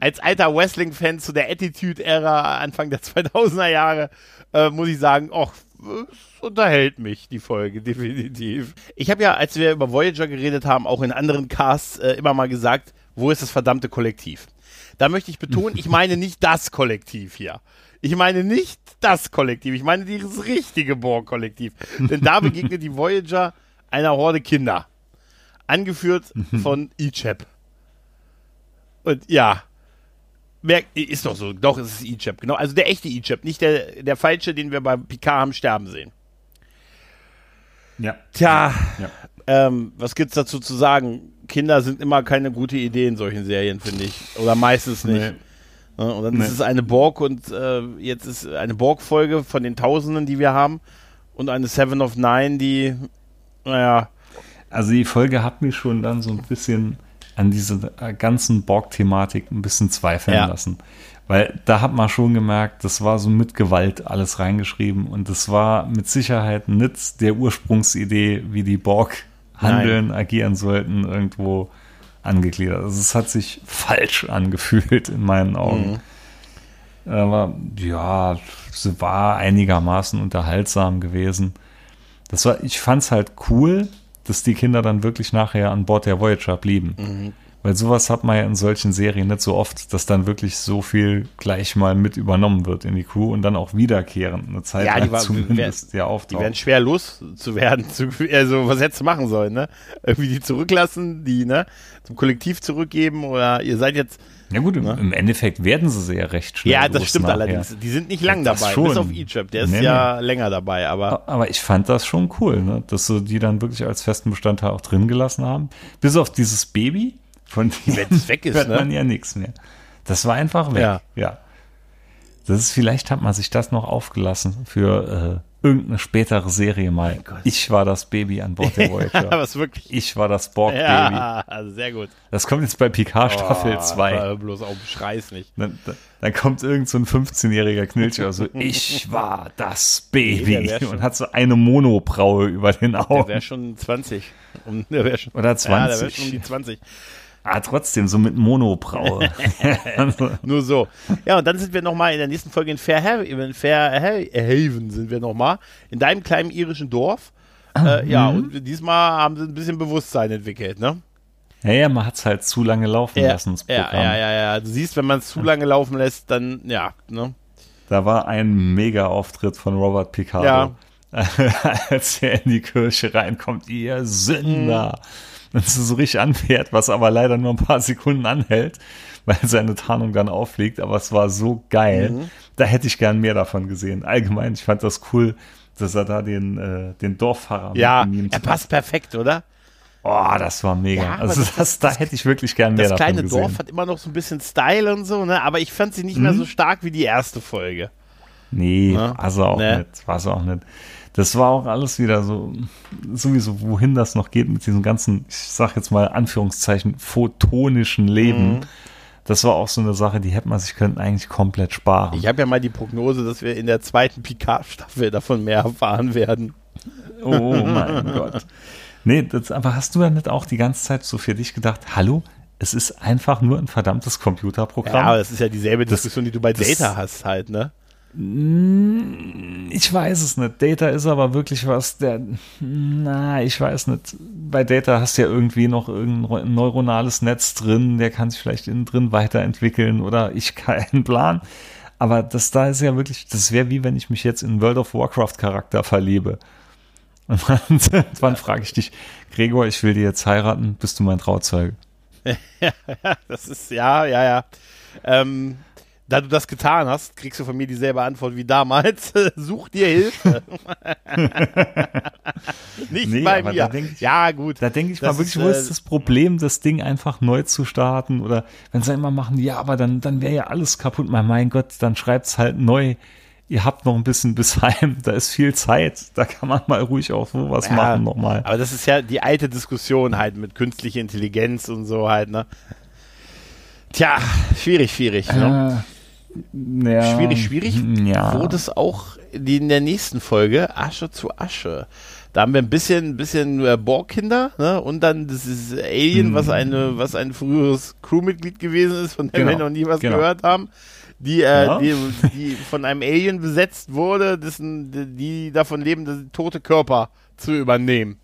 Speaker 2: Als alter Wrestling-Fan zu der Attitude-Ära Anfang der 2000er Jahre äh, muss ich sagen, ach, es unterhält mich, die Folge, definitiv. Ich habe ja, als wir über Voyager geredet haben, auch in anderen Casts äh, immer mal gesagt, wo ist das verdammte Kollektiv? Da möchte ich betonen, ich meine nicht das Kollektiv hier. Ich meine nicht das Kollektiv, ich meine dieses richtige Borg-Kollektiv. Denn da begegnet die Voyager einer Horde Kinder. Angeführt von Ichep. Und ja, ist doch so, doch, es ist Ichep, genau. Also der echte Ichep, nicht der, der falsche, den wir bei Picard haben sterben sehen.
Speaker 3: Ja.
Speaker 2: Tja,
Speaker 3: Ja.
Speaker 2: ähm, was gibt's dazu zu sagen? Kinder sind immer keine gute Idee in solchen Serien, finde ich. Oder meistens nicht.
Speaker 3: Nee.
Speaker 2: Und dann
Speaker 3: Nee.
Speaker 2: ist es eine Borg und äh, jetzt ist eine Borg-Folge von den Tausenden, die wir haben. Und eine Seven of Nine, die, naja,
Speaker 3: Also die Folge hat mich schon dann so ein bisschen an diese ganzen Borg-Thematik ein bisschen zweifeln
Speaker 2: Ja.
Speaker 3: lassen. Weil da hat man schon gemerkt, das war so mit Gewalt alles reingeschrieben und das war mit Sicherheit nicht der Ursprungsidee, wie die Borg handeln, agieren sollten, irgendwo angegliedert. Also es hat sich falsch angefühlt in meinen Augen. Aber ja, sie war einigermaßen unterhaltsam gewesen. Das war, ich fand's halt cool, dass die Kinder dann wirklich nachher an Bord der Voyager blieben. Weil sowas hat man ja in solchen Serien nicht so oft, dass dann wirklich so viel gleich mal mit übernommen wird in die Crew und dann auch wiederkehrend eine Zeit
Speaker 2: Ja, die
Speaker 3: lang
Speaker 2: war-
Speaker 3: zumindest ja
Speaker 2: die
Speaker 3: auftaucht.
Speaker 2: werden schwer loszuwerden. Zu, also, was hättest du machen sollen, ne? Irgendwie die zurücklassen, die, ne? Zum Kollektiv zurückgeben oder ihr seid jetzt.
Speaker 3: Ja gut, im,
Speaker 2: Ne?
Speaker 3: im Endeffekt werden sie ja recht schnell
Speaker 2: Ja, das stimmt
Speaker 3: nachher.
Speaker 2: allerdings. Die sind nicht lang
Speaker 3: Das
Speaker 2: dabei,
Speaker 3: schon.
Speaker 2: bis auf Egypt. Der ist
Speaker 3: Nee,
Speaker 2: ja länger dabei, aber.
Speaker 3: Aber ich fand das schon cool, ne? dass sie die dann wirklich als festen Bestandteil auch drin gelassen haben. Bis auf dieses Baby, von dem
Speaker 2: Wenn es weg ist,
Speaker 3: hört man
Speaker 2: ne?
Speaker 3: ja nichts mehr. Das war einfach weg.
Speaker 2: Ja.
Speaker 3: ja. Das ist, vielleicht hat man sich das noch aufgelassen für äh, irgendeine spätere Serie mal.
Speaker 2: Gott.
Speaker 3: Ich war das Baby an Bord der Voyager.
Speaker 2: was wirklich.
Speaker 3: ich war das Borg-Baby.
Speaker 2: Ja, also sehr gut.
Speaker 3: Das kommt jetzt bei Picard Staffel
Speaker 2: Oh,
Speaker 3: 2.
Speaker 2: hör bloß auf, schrei's nicht.
Speaker 3: Dann, dann kommt irgend so ein 15-jähriger Knilch oder so, ich war das
Speaker 2: Nee, der
Speaker 3: Baby
Speaker 2: schon-
Speaker 3: und hat so eine Monobraue über den
Speaker 2: Der
Speaker 3: Augen.
Speaker 2: wäre schon 20. Um, der wär schon,
Speaker 3: Oder
Speaker 2: Ja, der wäre
Speaker 3: 20.
Speaker 2: schon um die 20.
Speaker 3: Ah, trotzdem, so mit Monobraue. also,
Speaker 2: Nur so. Ja, und dann sind wir nochmal in der nächsten Folge in Fairhaven, in Fairhaven sind wir nochmal, in deinem kleinen irischen Dorf. Äh, ja, und diesmal haben sie ein bisschen Bewusstsein entwickelt, ne?
Speaker 3: ja, ja, man hat es halt zu lange laufen
Speaker 2: Ja,
Speaker 3: lassen, das
Speaker 2: ja,
Speaker 3: Programm.
Speaker 2: ja, ja, ja. Du siehst, wenn man es zu lange laufen lässt, dann, ja, ne?
Speaker 3: Da war ein Mega-Auftritt von Robert Picardo. Als er in die Kirche reinkommt, ihr Sünder.
Speaker 2: Mhm.
Speaker 3: Und so richtig anfährt, was aber leider nur ein paar Sekunden anhält, weil seine Tarnung dann auffliegt. Aber es war so geil.
Speaker 2: Mhm.
Speaker 3: Da hätte ich gern mehr davon gesehen. Allgemein, ich fand das cool, dass er da den, äh, den Dorffahrer
Speaker 2: Ja,
Speaker 3: mitgemimt
Speaker 2: er
Speaker 3: hat.
Speaker 2: passt perfekt, oder?
Speaker 3: Oh, das war mega.
Speaker 2: Ja,
Speaker 3: also
Speaker 2: das-
Speaker 3: das, da hätte ich wirklich gern mehr
Speaker 2: Das
Speaker 3: davon
Speaker 2: kleine
Speaker 3: gesehen.
Speaker 2: Dorf hat immer noch so ein bisschen Style und so, ne? Aber ich fand sie nicht mehr so stark wie die erste Folge.
Speaker 3: Nee,
Speaker 2: Ne?
Speaker 3: war sie auch
Speaker 2: Ne?
Speaker 3: nicht. War sie auch nicht. Das war auch alles wieder so, sowieso, wohin das noch geht mit diesem ganzen, ich sag jetzt mal Anführungszeichen, photonischen Leben.
Speaker 2: Mhm.
Speaker 3: Das war auch so eine Sache, die hätte man sich könnten eigentlich komplett sparen.
Speaker 2: Ich habe ja mal die Prognose, dass wir in der zweiten Picard-Staffel davon mehr erfahren werden.
Speaker 3: Oh mein Gott. Nee, das, aber hast du ja nicht auch die ganze Zeit so für dich gedacht, hallo, es ist einfach nur ein verdammtes Computerprogramm?
Speaker 2: Ja, aber das ist ja dieselbe
Speaker 3: Das-
Speaker 2: Diskussion, die du bei
Speaker 3: das-
Speaker 2: Data hast halt, ne?
Speaker 3: Ich weiß es nicht. Data ist aber wirklich was, der, na, ich weiß nicht. Bei Data hast du ja irgendwie noch irgendein neuronales Netz drin, der kann sich vielleicht innen drin weiterentwickeln oder ich keinen Plan. Aber das da ist ja wirklich, das wäre wie wenn ich mich jetzt in World of Warcraft Charakter verliebe. Und dann, irgendwann frage ich dich, Gregor, ich will dir jetzt heiraten, bist du mein Trauzeuge?
Speaker 2: Das ist, ja, ja, ja. Ähm, da du das getan hast, kriegst du von mir dieselbe Antwort wie damals. Such dir Hilfe. Nicht
Speaker 3: Nee,
Speaker 2: bei mir.
Speaker 3: ich-
Speaker 2: ja, gut.
Speaker 3: Da denke ich
Speaker 2: Das
Speaker 3: mal wirklich,
Speaker 2: ist,
Speaker 3: wo
Speaker 2: äh,
Speaker 3: ist das Problem, das Ding einfach neu zu starten? Oder wenn sie immer machen, ja, aber dann, dann wäre ja alles kaputt. Mein, mein Gott, dann schreibt's halt neu. Ihr habt noch ein bisschen bis heim, da ist viel Zeit, da kann man mal ruhig auch so was
Speaker 2: Ja,
Speaker 3: machen nochmal.
Speaker 2: Aber das ist ja die alte Diskussion halt mit künstlicher Intelligenz und so halt, ne? Tja, schwierig, schwierig. Ne?
Speaker 3: Ja,
Speaker 2: Schwierig, schwierig.
Speaker 3: Ja.
Speaker 2: Wurde es auch die- in der nächsten Folge Asche zu Asche. Da haben wir ein bisschen, ein bisschen äh, Borgkinder, ne? Und dann dieses Alien, was eine, was ein früheres Crewmitglied gewesen ist, von dem wir
Speaker 3: Genau,
Speaker 2: noch nie was
Speaker 3: genau.
Speaker 2: gehört haben. Die, äh,
Speaker 3: Ja.
Speaker 2: die, die von einem Alien besetzt wurde, dessen, die davon leben, tote Körper zu übernehmen.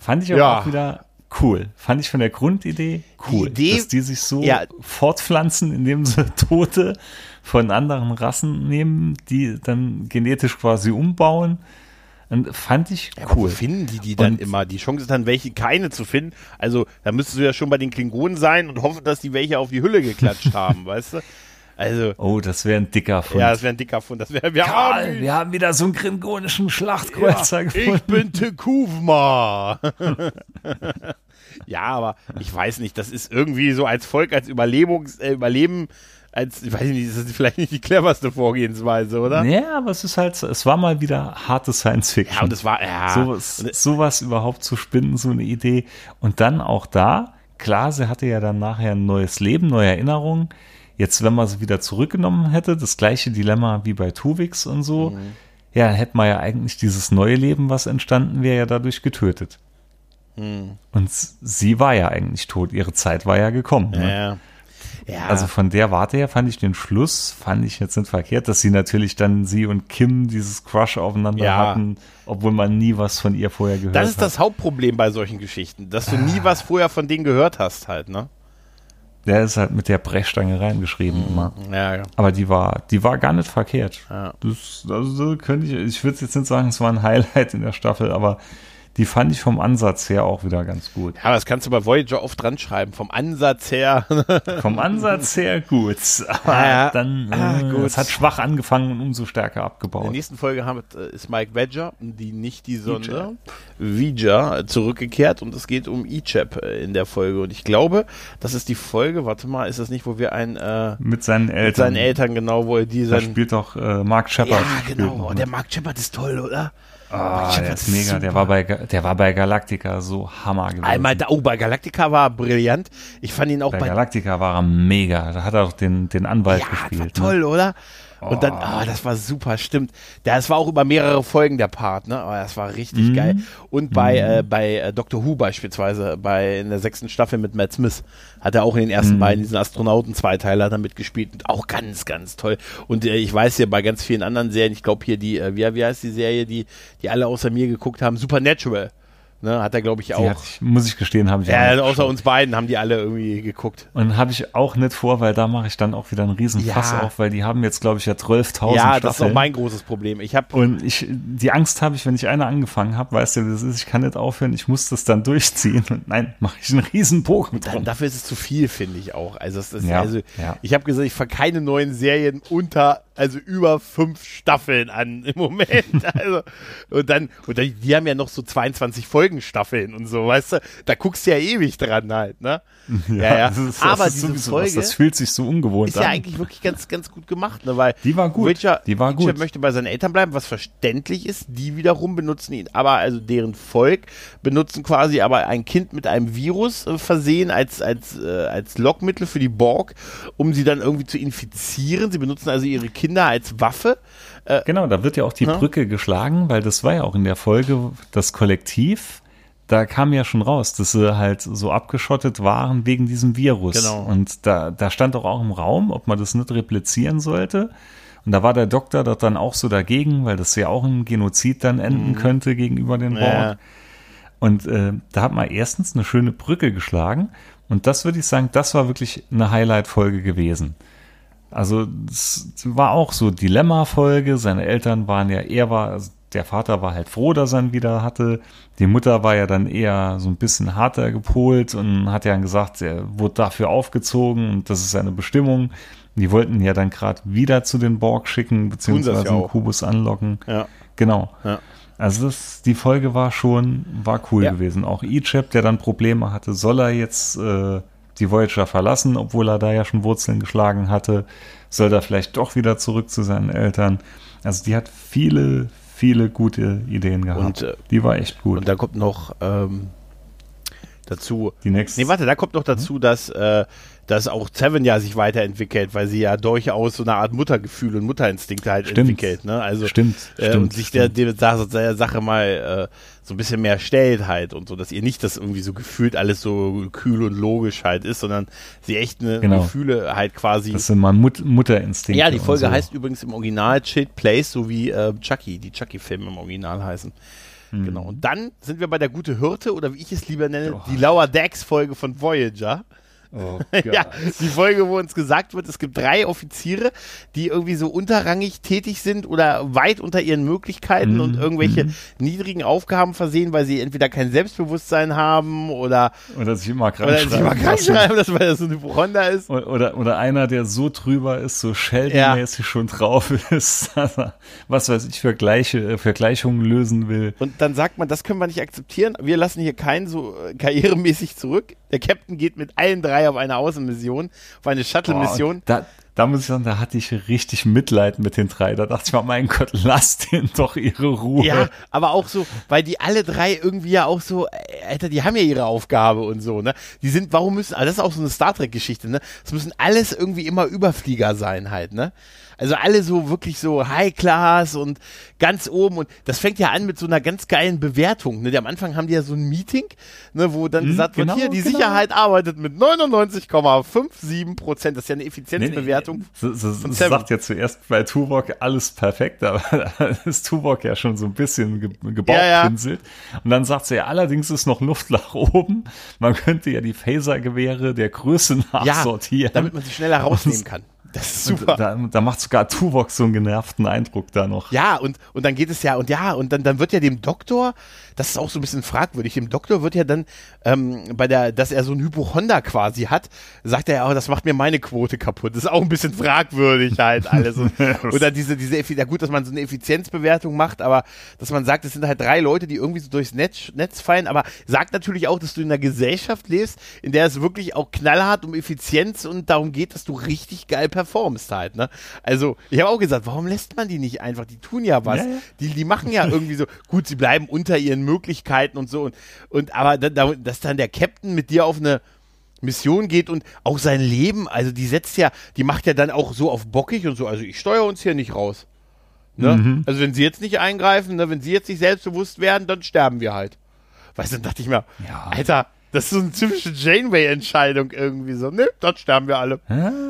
Speaker 3: Fand ich aber
Speaker 2: Ja.
Speaker 3: auch wieder cool. Fand ich von der Grundidee cool.
Speaker 2: Die Idee-
Speaker 3: dass die sich so
Speaker 2: Ja.
Speaker 3: fortpflanzen, indem sie Tote von anderen Rassen nehmen, die dann genetisch quasi umbauen. Und fand ich
Speaker 2: Ja,
Speaker 3: cool.
Speaker 2: finden die die dann
Speaker 3: Und-
Speaker 2: immer? Die Chance ist dann, welche keine zu finden. Also, da müsstest du ja schon bei den Klingonen sein und hoffen, dass die welche auf die Hülle geklatscht haben, weißt du? Also,
Speaker 3: Oh, das wäre ein dicker Fund.
Speaker 2: ja, das wäre ein dicker Fund. Das wäre, wir
Speaker 3: Karl,
Speaker 2: haben,
Speaker 3: wir haben wieder so einen klingonischen Schlachtkreuzer
Speaker 2: ja,
Speaker 3: gefunden.
Speaker 2: ich bin Tekuvma. ja, aber ich weiß nicht, das ist irgendwie so als Volk, als Überlebungs, äh, Überleben, als, ich weiß nicht, das ist vielleicht nicht die cleverste Vorgehensweise, oder?
Speaker 3: Ja, aber es ist halt, es war mal wieder harte Science Fiction.
Speaker 2: Ja, und es war, ja.
Speaker 3: sowas, sowas überhaupt zu spinnen, so eine Idee. Und dann auch da, klar, sie hatte ja dann nachher ein neues Leben, neue Erinnerungen. Jetzt, wenn man sie wieder zurückgenommen hätte, das gleiche Dilemma wie bei Tuvix und so,
Speaker 2: Mhm.
Speaker 3: ja, hätte man ja eigentlich dieses neue Leben, was entstanden wäre, ja dadurch getötet.
Speaker 2: Mhm.
Speaker 3: Und sie war ja eigentlich tot, ihre Zeit war ja gekommen. Ne?
Speaker 2: ja. Ja.
Speaker 3: Also von der Warte her fand ich den Schluss, fand ich jetzt nicht verkehrt, dass sie natürlich dann sie und Kim dieses Crush aufeinander
Speaker 2: Ja.
Speaker 3: hatten, obwohl man nie was von ihr vorher gehört
Speaker 2: Das ist
Speaker 3: hat.
Speaker 2: das Hauptproblem bei solchen Geschichten, dass du nie was vorher von denen gehört hast halt, ne?
Speaker 3: Der ist halt mit der Brechstange reingeschrieben immer.
Speaker 2: Ja, ja.
Speaker 3: Aber die war, die war gar nicht verkehrt.
Speaker 2: Ja.
Speaker 3: Das, also so könnte ich, ich würde jetzt nicht sagen, es war ein Highlight in der Staffel, aber die fand ich vom Ansatz her auch wieder ganz gut.
Speaker 2: Ja, das kannst du bei Voyager oft dran schreiben. Vom Ansatz her.
Speaker 3: Vom Ansatz her gut, aber
Speaker 2: Ja,
Speaker 3: dann,
Speaker 2: Ah,
Speaker 3: äh,
Speaker 2: gut.
Speaker 3: es hat schwach angefangen und umso stärker
Speaker 2: In der
Speaker 3: abgebaut.
Speaker 2: nächsten Folge haben, äh, ist Mike Badger, die nicht die Sonde, Vija, zurückgekehrt und es geht um Ichab äh, in der Folge. Und ich glaube, das ist die Folge, warte mal, ist das nicht, wo wir ein, äh,
Speaker 3: Mit seinen Eltern.
Speaker 2: mit seinen Eltern genau, wo er die
Speaker 3: Da spielt doch äh, Mark Shepard.
Speaker 2: Ja, genau. Und der. Mark Shepard ist toll, oder?
Speaker 3: Ah,
Speaker 2: Shepard
Speaker 3: der ist mega.
Speaker 2: super.
Speaker 3: Der war, bei, der war bei Galactica so Hammer gewesen.
Speaker 2: Einmal da, oh, bei Galactica war er brillant. Ich fand ihn auch
Speaker 3: bei
Speaker 2: bei,
Speaker 3: Galactica war er mega. Da hat er auch den, den Anwalt
Speaker 2: ja,
Speaker 3: gespielt.
Speaker 2: war
Speaker 3: ne?
Speaker 2: toll, oder? Und dann,
Speaker 3: Oh.
Speaker 2: ah, das war super, stimmt. Das war auch über mehrere Folgen der Part, ne? Aber das war richtig
Speaker 3: Mhm.
Speaker 2: geil. Und bei, äh, bei äh, Doctor Who beispielsweise, bei in der sechsten Staffel mit Matt Smith, hat er auch in den
Speaker 3: Mhm.
Speaker 2: ersten beiden diesen Astronauten-Zweiteiler da mitgespielt. Und auch ganz, ganz toll. Und äh, ich weiß ja bei ganz vielen anderen Serien, ich glaube hier die, äh, wie, wie heißt die Serie, die, die alle außer mir geguckt haben, Supernatural. Ne, hat er, glaube ich,
Speaker 3: Die
Speaker 2: auch.
Speaker 3: ich, muss ich gestehen, habe ich auch
Speaker 2: Ja, außer
Speaker 3: geschaut.
Speaker 2: uns beiden haben die alle irgendwie geguckt.
Speaker 3: Und habe ich auch nicht vor, weil da mache ich dann auch wieder einen riesen Fass
Speaker 2: Ja.
Speaker 3: auf, weil die haben jetzt, glaube ich, ja 12.000
Speaker 2: Ja,
Speaker 3: Staffeln.
Speaker 2: das ist auch mein großes Problem. Ich habe
Speaker 3: und ich, die Angst habe ich, wenn ich eine angefangen habe, weißt du, das ist, ich kann nicht aufhören, ich muss das dann durchziehen. Und nein, mache ich einen riesen Bogen
Speaker 2: Dann,
Speaker 3: drum.
Speaker 2: dafür ist es zu viel, finde ich auch. Also, es ist,
Speaker 3: Ja,
Speaker 2: also
Speaker 3: ja.
Speaker 2: ich habe gesagt, ich fange keine neuen Serien unter, also über fünf Staffeln an im Moment. also, und dann, und dann, die haben ja noch so 22 Folgen Folgenstaffeln und so, weißt du? Da guckst du ja ewig dran halt, ne? Ja, ja.
Speaker 3: Das ist,
Speaker 2: Aber
Speaker 3: das ist
Speaker 2: diese
Speaker 3: sowieso
Speaker 2: Folge
Speaker 3: das fühlt sich so ungewohnt
Speaker 2: ist
Speaker 3: an.
Speaker 2: ja eigentlich wirklich ganz, ganz gut gemacht, ne? Weil
Speaker 3: Die war gut.
Speaker 2: Witcher,
Speaker 3: Die war gut.
Speaker 2: möchte bei seinen Eltern bleiben, was verständlich ist. Die wiederum benutzen ihn, aber also deren Volk benutzen quasi aber ein Kind mit einem Virus äh, versehen als, als, äh, als Lockmittel für die Borg, um sie dann irgendwie zu infizieren. Sie benutzen also ihre Kinder als Waffe.
Speaker 3: Genau, da wird ja auch die
Speaker 2: Ja.
Speaker 3: Brücke geschlagen, weil das war ja auch in der Folge das Kollektiv. Da kam ja schon raus, dass sie halt so abgeschottet waren wegen diesem Virus.
Speaker 2: Genau.
Speaker 3: Und da, da stand doch auch im Raum, ob man das nicht replizieren sollte. Und da war der Doktor doch dann auch so dagegen, weil das ja auch ein Genozid dann enden könnte gegenüber den Borg.
Speaker 2: Mhm. Ja.
Speaker 3: Und äh, da hat man erstens eine schöne Brücke geschlagen. Und das würde ich sagen, das war wirklich eine Highlight-Folge gewesen. Also es war auch so Dilemma-Folge. Seine Eltern waren ja, er war, also der Vater war halt froh, dass er ihn wieder hatte. Die Mutter war ja dann eher so ein bisschen harter gepolt und hat ja gesagt, er wurde dafür aufgezogen und das ist seine Bestimmung. Die wollten ihn ja dann gerade wieder zu den Borg schicken, beziehungsweise
Speaker 2: ja auch.
Speaker 3: Kubus anlocken.
Speaker 2: Ja.
Speaker 3: Genau.
Speaker 2: Ja.
Speaker 3: Also das, die Folge war schon, war cool
Speaker 2: Ja.
Speaker 3: gewesen. Auch Egypt, der dann Probleme hatte, soll er jetzt äh, die Voyager verlassen, obwohl er da ja schon Wurzeln geschlagen hatte, soll er vielleicht doch wieder zurück zu seinen Eltern. Also die hat viele, viele gute Ideen gehabt.
Speaker 2: Und, äh,
Speaker 3: die war echt gut.
Speaker 2: Und da kommt noch ähm, dazu.
Speaker 3: die nächste.
Speaker 2: Nee, warte, da kommt noch dazu, dass, äh, dass auch Seven ja sich weiterentwickelt, weil sie ja durchaus so eine Art Muttergefühl und Mutterinstinkte halt
Speaker 3: Stimmt.
Speaker 2: entwickelt. Ne? Also,
Speaker 3: Stimmt,
Speaker 2: äh,
Speaker 3: stimmt,
Speaker 2: und sich der, der, der Sache mal äh, so ein bisschen mehr stellt halt und so, dass ihr nicht das irgendwie so gefühlt alles so kühl und logisch halt ist, sondern sie echt eine
Speaker 3: Genau.
Speaker 2: Gefühle halt quasi.
Speaker 3: das sind mal Mut Mutterinstinkte.
Speaker 2: ja, die Folge
Speaker 3: so.
Speaker 2: heißt übrigens im Original Chilled Place, so wie äh, Chucky, die Chucky-Filme im Original heißen.
Speaker 3: Hm.
Speaker 2: Genau. Und dann sind wir bei der gute Hirte oder wie ich es lieber nenne,
Speaker 3: Oh.
Speaker 2: die Lower Decks Folge von Voyager.
Speaker 3: Oh
Speaker 2: Ja, die Folge, wo uns gesagt wird, es gibt drei Offiziere, die irgendwie so unterrangig tätig sind oder weit unter ihren Möglichkeiten
Speaker 3: Mhm,
Speaker 2: und irgendwelche niedrigen Aufgaben versehen, weil sie entweder kein Selbstbewusstsein haben oder,
Speaker 3: Oder sich immer krank
Speaker 2: oder sich mal krank schreiben, dass weil das so eine Hypochonder ist.
Speaker 3: Oder, oder, oder einer, der so drüber ist, so Sheldon-mäßig schon drauf ist, dass er, was weiß ich, für, Gleiche, für Gleichungen lösen will.
Speaker 2: Und dann sagt man, das können wir nicht akzeptieren. Wir lassen hier keinen so äh, karrieremäßig zurück. Der Captain geht mit allen drei auf eine Außenmission, auf eine Shuttle-Mission.
Speaker 3: und da, da muss ich sagen, da hatte ich richtig Mitleid mit den drei. Da dachte ich mir, mein Gott, lasst denen doch ihre Ruhe.
Speaker 2: Ja, aber auch so, weil die alle drei irgendwie ja auch so, äh, Alter, die haben ja ihre Aufgabe und so, ne? Die sind, warum müssen, also das ist auch so eine Star Trek-Geschichte, ne? Es müssen alles irgendwie immer Überflieger sein halt, ne? Also alle so wirklich so High Class und ganz oben und das fängt ja an mit so einer ganz geilen Bewertung. Ne? Am Anfang haben die ja so ein Meeting, ne, wo dann gesagt wird,
Speaker 3: genau,
Speaker 2: hier, die
Speaker 3: genau.
Speaker 2: Sicherheit arbeitet mit 99,57 Prozent. Das ist ja eine Effizienzbewertung.
Speaker 3: So, so, sagt ja zuerst bei Tuvok alles perfekt, aber da ist Tuvok ja schon so ein bisschen ge
Speaker 2: Ja, ja.
Speaker 3: gebauchpinselt. Und dann sagt sie ja, allerdings ist noch Luft nach oben. Man könnte ja die Phaser-Gewehre der Größe
Speaker 2: Ja,
Speaker 3: nachsortieren.
Speaker 2: damit man sie schneller rausnehmen kann. Das ist super.
Speaker 3: Da, da macht sogar Tuvok so einen genervten Eindruck da noch.
Speaker 2: Ja, und, und dann geht es ja, und ja, und dann, dann wird ja dem Doktor, das ist auch so ein bisschen fragwürdig, dem Doktor wird ja dann ähm, bei der, dass er so ein Hypochonder quasi hat, sagt er ja, oh, das macht mir meine Quote kaputt. Das ist auch ein bisschen fragwürdig halt alles. Und, oder diese, diese, ja gut, dass man so eine Effizienzbewertung macht, aber dass man sagt, es sind halt drei Leute, die irgendwie so durchs Netz, Netz fallen, aber sagt natürlich auch, dass du in einer Gesellschaft lebst, in der es wirklich auch knallhart um Effizienz und darum geht, dass du richtig geil performst halt, ne? Also, ich habe auch gesagt, warum lässt man die nicht einfach? Die tun ja was.
Speaker 3: Ja, ja.
Speaker 2: Die, die machen ja irgendwie so, gut, sie bleiben unter ihren Möglichkeiten und so und, und aber da, dass dann der Captain mit dir auf eine Mission geht und auch sein Leben, also die setzt ja, die macht ja dann auch so auf bockig und so, also ich steuere uns hier nicht raus. Ne?
Speaker 3: Mhm.
Speaker 2: Also wenn sie jetzt nicht eingreifen, ne, wenn sie jetzt nicht selbstbewusst werden, dann sterben wir halt. Weißt du, dann dachte ich mir,
Speaker 3: Ja.
Speaker 2: Alter, das ist so eine typische Janeway-Entscheidung irgendwie so. Ne, dann sterben wir alle.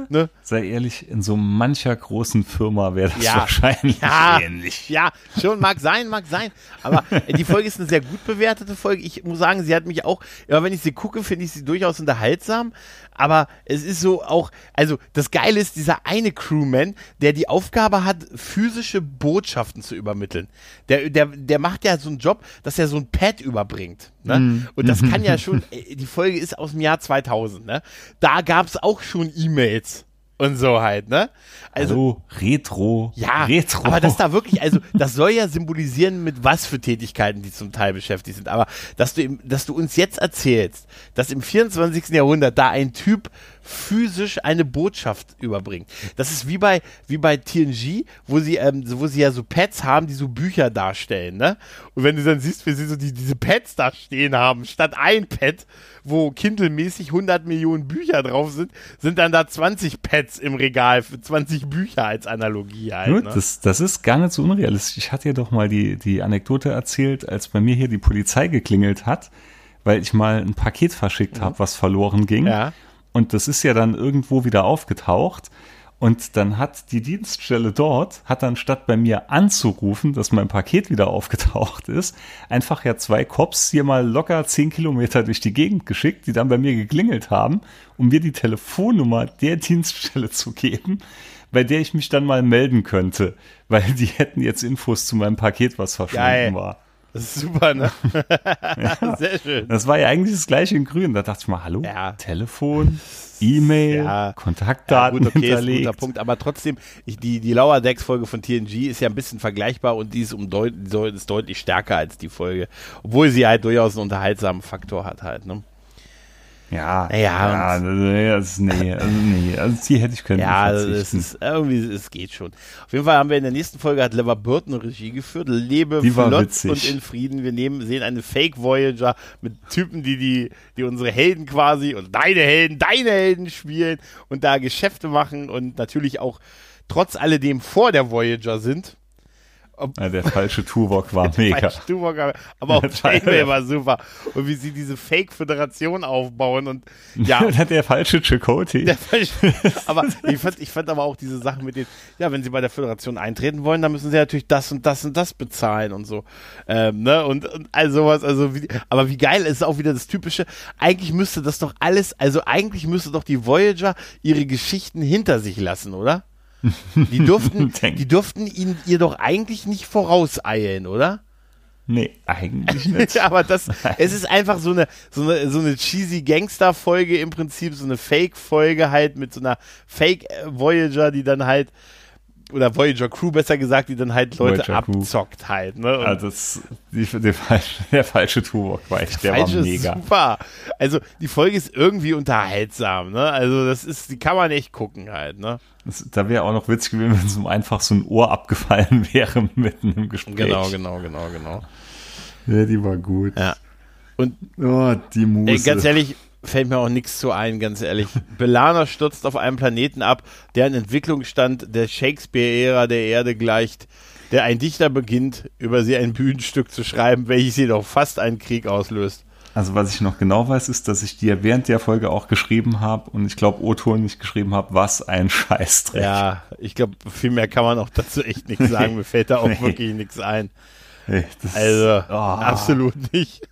Speaker 2: Ne?
Speaker 3: Sei ehrlich, in so mancher großen Firma wäre das
Speaker 2: Ja.
Speaker 3: wahrscheinlich
Speaker 2: Ja,
Speaker 3: ähnlich.
Speaker 2: ja, schon mag sein, mag sein. Aber die Folge ist eine sehr gut bewertete Folge. Ich muss sagen, sie hat mich auch, immer wenn ich sie gucke, finde ich sie durchaus unterhaltsam. Aber es ist so auch, also das Geile ist dieser eine Crewman, der die Aufgabe hat, physische Botschaften zu übermitteln. Der, der, der macht ja so einen Job, dass er so ein Pad überbringt. Ne? Und das kann ja schon, äh, die Folge ist aus dem Jahr 2000. Ne? Da gab es auch schon E-Mails. und so halt, ne?
Speaker 3: Also Hallo, Retro.
Speaker 2: Ja,
Speaker 3: Retro.
Speaker 2: aber das da wirklich, also das soll ja symbolisieren, mit was für Tätigkeiten die zum Teil beschäftigt sind. Aber dass du, dass du uns jetzt erzählst, dass im 24. Jahrhundert da ein Typ physisch eine Botschaft überbringt. Das ist wie bei, wie bei TNG, wo sie, ähm, wo sie ja so Pads haben, die so Bücher darstellen, ne? Und wenn du dann siehst, wie sie so die, diese Pads da stehen haben, statt ein Pad, wo Kindle-mäßig 100 Millionen Bücher drauf sind, sind dann da 20 Pads im Regal für 20 Bücher als Analogie halt.
Speaker 3: Gut,
Speaker 2: Ne?
Speaker 3: das, das ist gar nicht so unrealistisch. Ich hatte ja doch mal die, die Anekdote erzählt, als bei mir hier die Polizei geklingelt hat, weil ich mal ein Paket verschickt habe, was verloren ging.
Speaker 2: Mhm. Ja.
Speaker 3: Und das ist ja dann irgendwo wieder aufgetaucht. Und dann hat die Dienststelle dort, hat dann statt bei mir anzurufen, dass mein Paket wieder aufgetaucht ist, einfach ja zwei Cops hier mal locker zehn Kilometer durch die Gegend geschickt, die dann bei mir geklingelt haben, um mir die Telefonnummer der Dienststelle zu geben, bei der ich mich dann mal melden könnte, weil die hätten jetzt Infos zu meinem Paket, was verschwunden
Speaker 2: Geil.
Speaker 3: war.
Speaker 2: Das ist super, ne? Sehr schön.
Speaker 3: Das war ja eigentlich das gleiche in grün. Da dachte ich mal, hallo,
Speaker 2: Ja.
Speaker 3: Telefon, E-Mail,
Speaker 2: Ja. Ja,
Speaker 3: Kontaktdaten
Speaker 2: gut, okay, ist ein
Speaker 3: hinterlegt.
Speaker 2: guter Punkt, aber trotzdem, ich, die, die Lower Decks Folge von TNG ist ja ein bisschen vergleichbar und die ist, um deut, ist deutlich stärker als die Folge, obwohl sie halt durchaus einen unterhaltsamen Faktor hat halt, ne?
Speaker 3: Ja,
Speaker 2: Ja,
Speaker 3: ja, nee, also, nee, also, nee, also die hätte ich können
Speaker 2: Ja, also es ist irgendwie, es geht schon. Auf jeden Fall haben wir in der nächsten Folge hat Lever Burton Regie geführt. Lebe
Speaker 3: Die
Speaker 2: flott und in Frieden. Wir nehmen, sehen eine Fake Voyager mit Typen, die, die, die unsere Helden quasi und deine Helden, deine Helden spielen und da Geschäfte machen und natürlich auch trotz alledem vor der Voyager sind.
Speaker 3: Ja, der falsche Tuvok war mega.
Speaker 2: Falsch, Tuvok, aber- auch Janeway war super. Und wie sie diese Fake-Föderation aufbauen und ja,
Speaker 3: der falsche.
Speaker 2: Der falsch- aber ich fand, ich fand aber auch diese Sachen mit den, ja, wenn sie bei der Föderation eintreten wollen, dann müssen sie natürlich das und das und das bezahlen und so. Ähm, ne? Und, und all sowas, also wie, aber wie geil ist auch wieder das typische, eigentlich müsste das doch alles, also eigentlich müsste doch die Voyager ihre Geschichten hinter sich lassen, oder? Die durften, die durften ihn, ihr doch eigentlich nicht vorauseilen, oder?
Speaker 3: Nee, eigentlich nicht.
Speaker 2: Aber das, es ist einfach so eine, so eine, so eine cheesy Gangster-Folge im Prinzip, so eine Fake-Folge halt mit so einer Fake-Voyager, die dann halt, oder Voyager-Crew besser gesagt, die dann halt Leute
Speaker 3: Voyager Crew.
Speaker 2: abzockt halt, ne? Und
Speaker 3: Ja, das, die, der, falsche, der falsche Tuvok war ich, der
Speaker 2: Falsche
Speaker 3: war mega.
Speaker 2: super. Also, die Folge ist irgendwie unterhaltsam, ne? Also, das ist, die kann man echt gucken halt, ne?
Speaker 3: Das, da wäre auch noch witzig gewesen, wenn so einfach so ein Ohr abgefallen wäre mitten im Gespräch.
Speaker 2: Genau, genau, genau, genau.
Speaker 3: Ja, die war gut.
Speaker 2: Ja. Und
Speaker 3: Oh, die Muse.
Speaker 2: Ey, ganz ehrlich, fällt mir auch nichts zu ein, ganz ehrlich. Belana stürzt auf einem Planeten ab, der ein Entwicklungsstand der Shakespeare-Ära der Erde gleicht, der ein Dichter beginnt, über sie ein Bühnenstück zu schreiben, welches jedoch fast einen Krieg auslöst.
Speaker 3: Also was ich noch genau weiß, ist, dass ich dir während der Folge auch geschrieben habe und ich glaube O-Ton nicht geschrieben habe, was ein Scheißdreck.
Speaker 2: Ja, ich glaube, viel mehr kann man auch dazu echt nichts sagen. Mir fällt da auch
Speaker 3: Nee.
Speaker 2: wirklich nichts ein.
Speaker 3: Das,
Speaker 2: Also,
Speaker 3: oh.
Speaker 2: absolut nicht.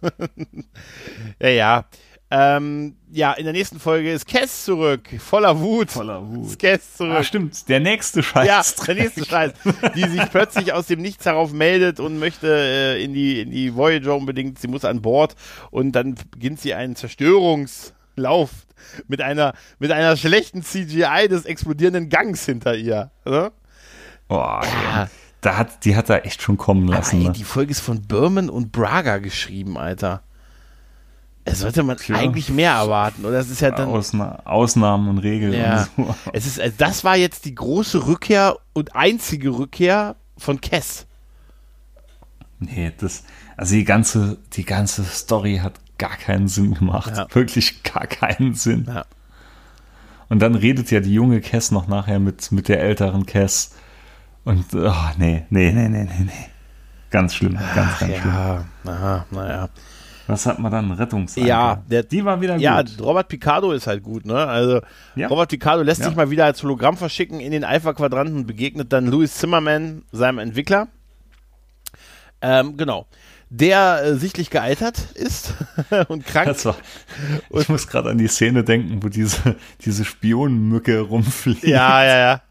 Speaker 2: ja, ja. Ähm, ja, in der nächsten Folge ist Cass zurück, voller Wut.
Speaker 3: Voller Wut.
Speaker 2: Ist Cass zurück.
Speaker 3: Ah, stimmt, der nächste
Speaker 2: Ja,
Speaker 3: Scheißdreck.
Speaker 2: der nächste Scheiß, die sich plötzlich aus dem Nichts herauf meldet und möchte äh, in, die, in die Voyager unbedingt, sie muss an Bord und dann beginnt sie einen Zerstörungslauf mit einer, mit einer schlechten CGI des explodierenden Gangs hinter ihr. Ne?
Speaker 3: Boah, ja. da hat, die hat er echt schon kommen lassen.
Speaker 2: Aber ey,
Speaker 3: ne?
Speaker 2: die Folge ist von Berman und Braga geschrieben, Alter. Es sollte man
Speaker 3: Tja.
Speaker 2: eigentlich mehr erwarten, oder? Das ist ja dann.
Speaker 3: Ausna Ausnahmen und Regeln
Speaker 2: Ja.
Speaker 3: und so.
Speaker 2: Es ist, also das war jetzt die große Rückkehr und einzige Rückkehr von Kess.
Speaker 3: Nee, das, also die ganze, die ganze Story hat gar keinen Sinn gemacht.
Speaker 2: Ja.
Speaker 3: Wirklich gar keinen Sinn.
Speaker 2: Ja.
Speaker 3: Und dann redet ja die junge Cass noch nachher mit, mit der älteren Cass. Und, oh, nee, nee, nee, nee, nee, nee. Ganz schlimm, ganz, ganz schlimm.
Speaker 2: Ja, aha, naja.
Speaker 3: Was hat man dann? Rettungsanker.
Speaker 2: Ja, der-
Speaker 3: die war wieder
Speaker 2: Ja,
Speaker 3: gut.
Speaker 2: Robert Picardo ist halt gut, ne? Also
Speaker 3: Ja.
Speaker 2: Robert Picardo lässt
Speaker 3: Ja.
Speaker 2: sich mal wieder als Hologramm verschicken in den Alpha-Quadranten und begegnet dann Louis Zimmerman, seinem Entwickler. Ähm, genau. Der äh, sichtlich gealtert ist und krank.
Speaker 3: War, ich muss gerade an die Szene denken, wo diese, diese Spionenmücke rumfliegt
Speaker 2: ja, ja, ja.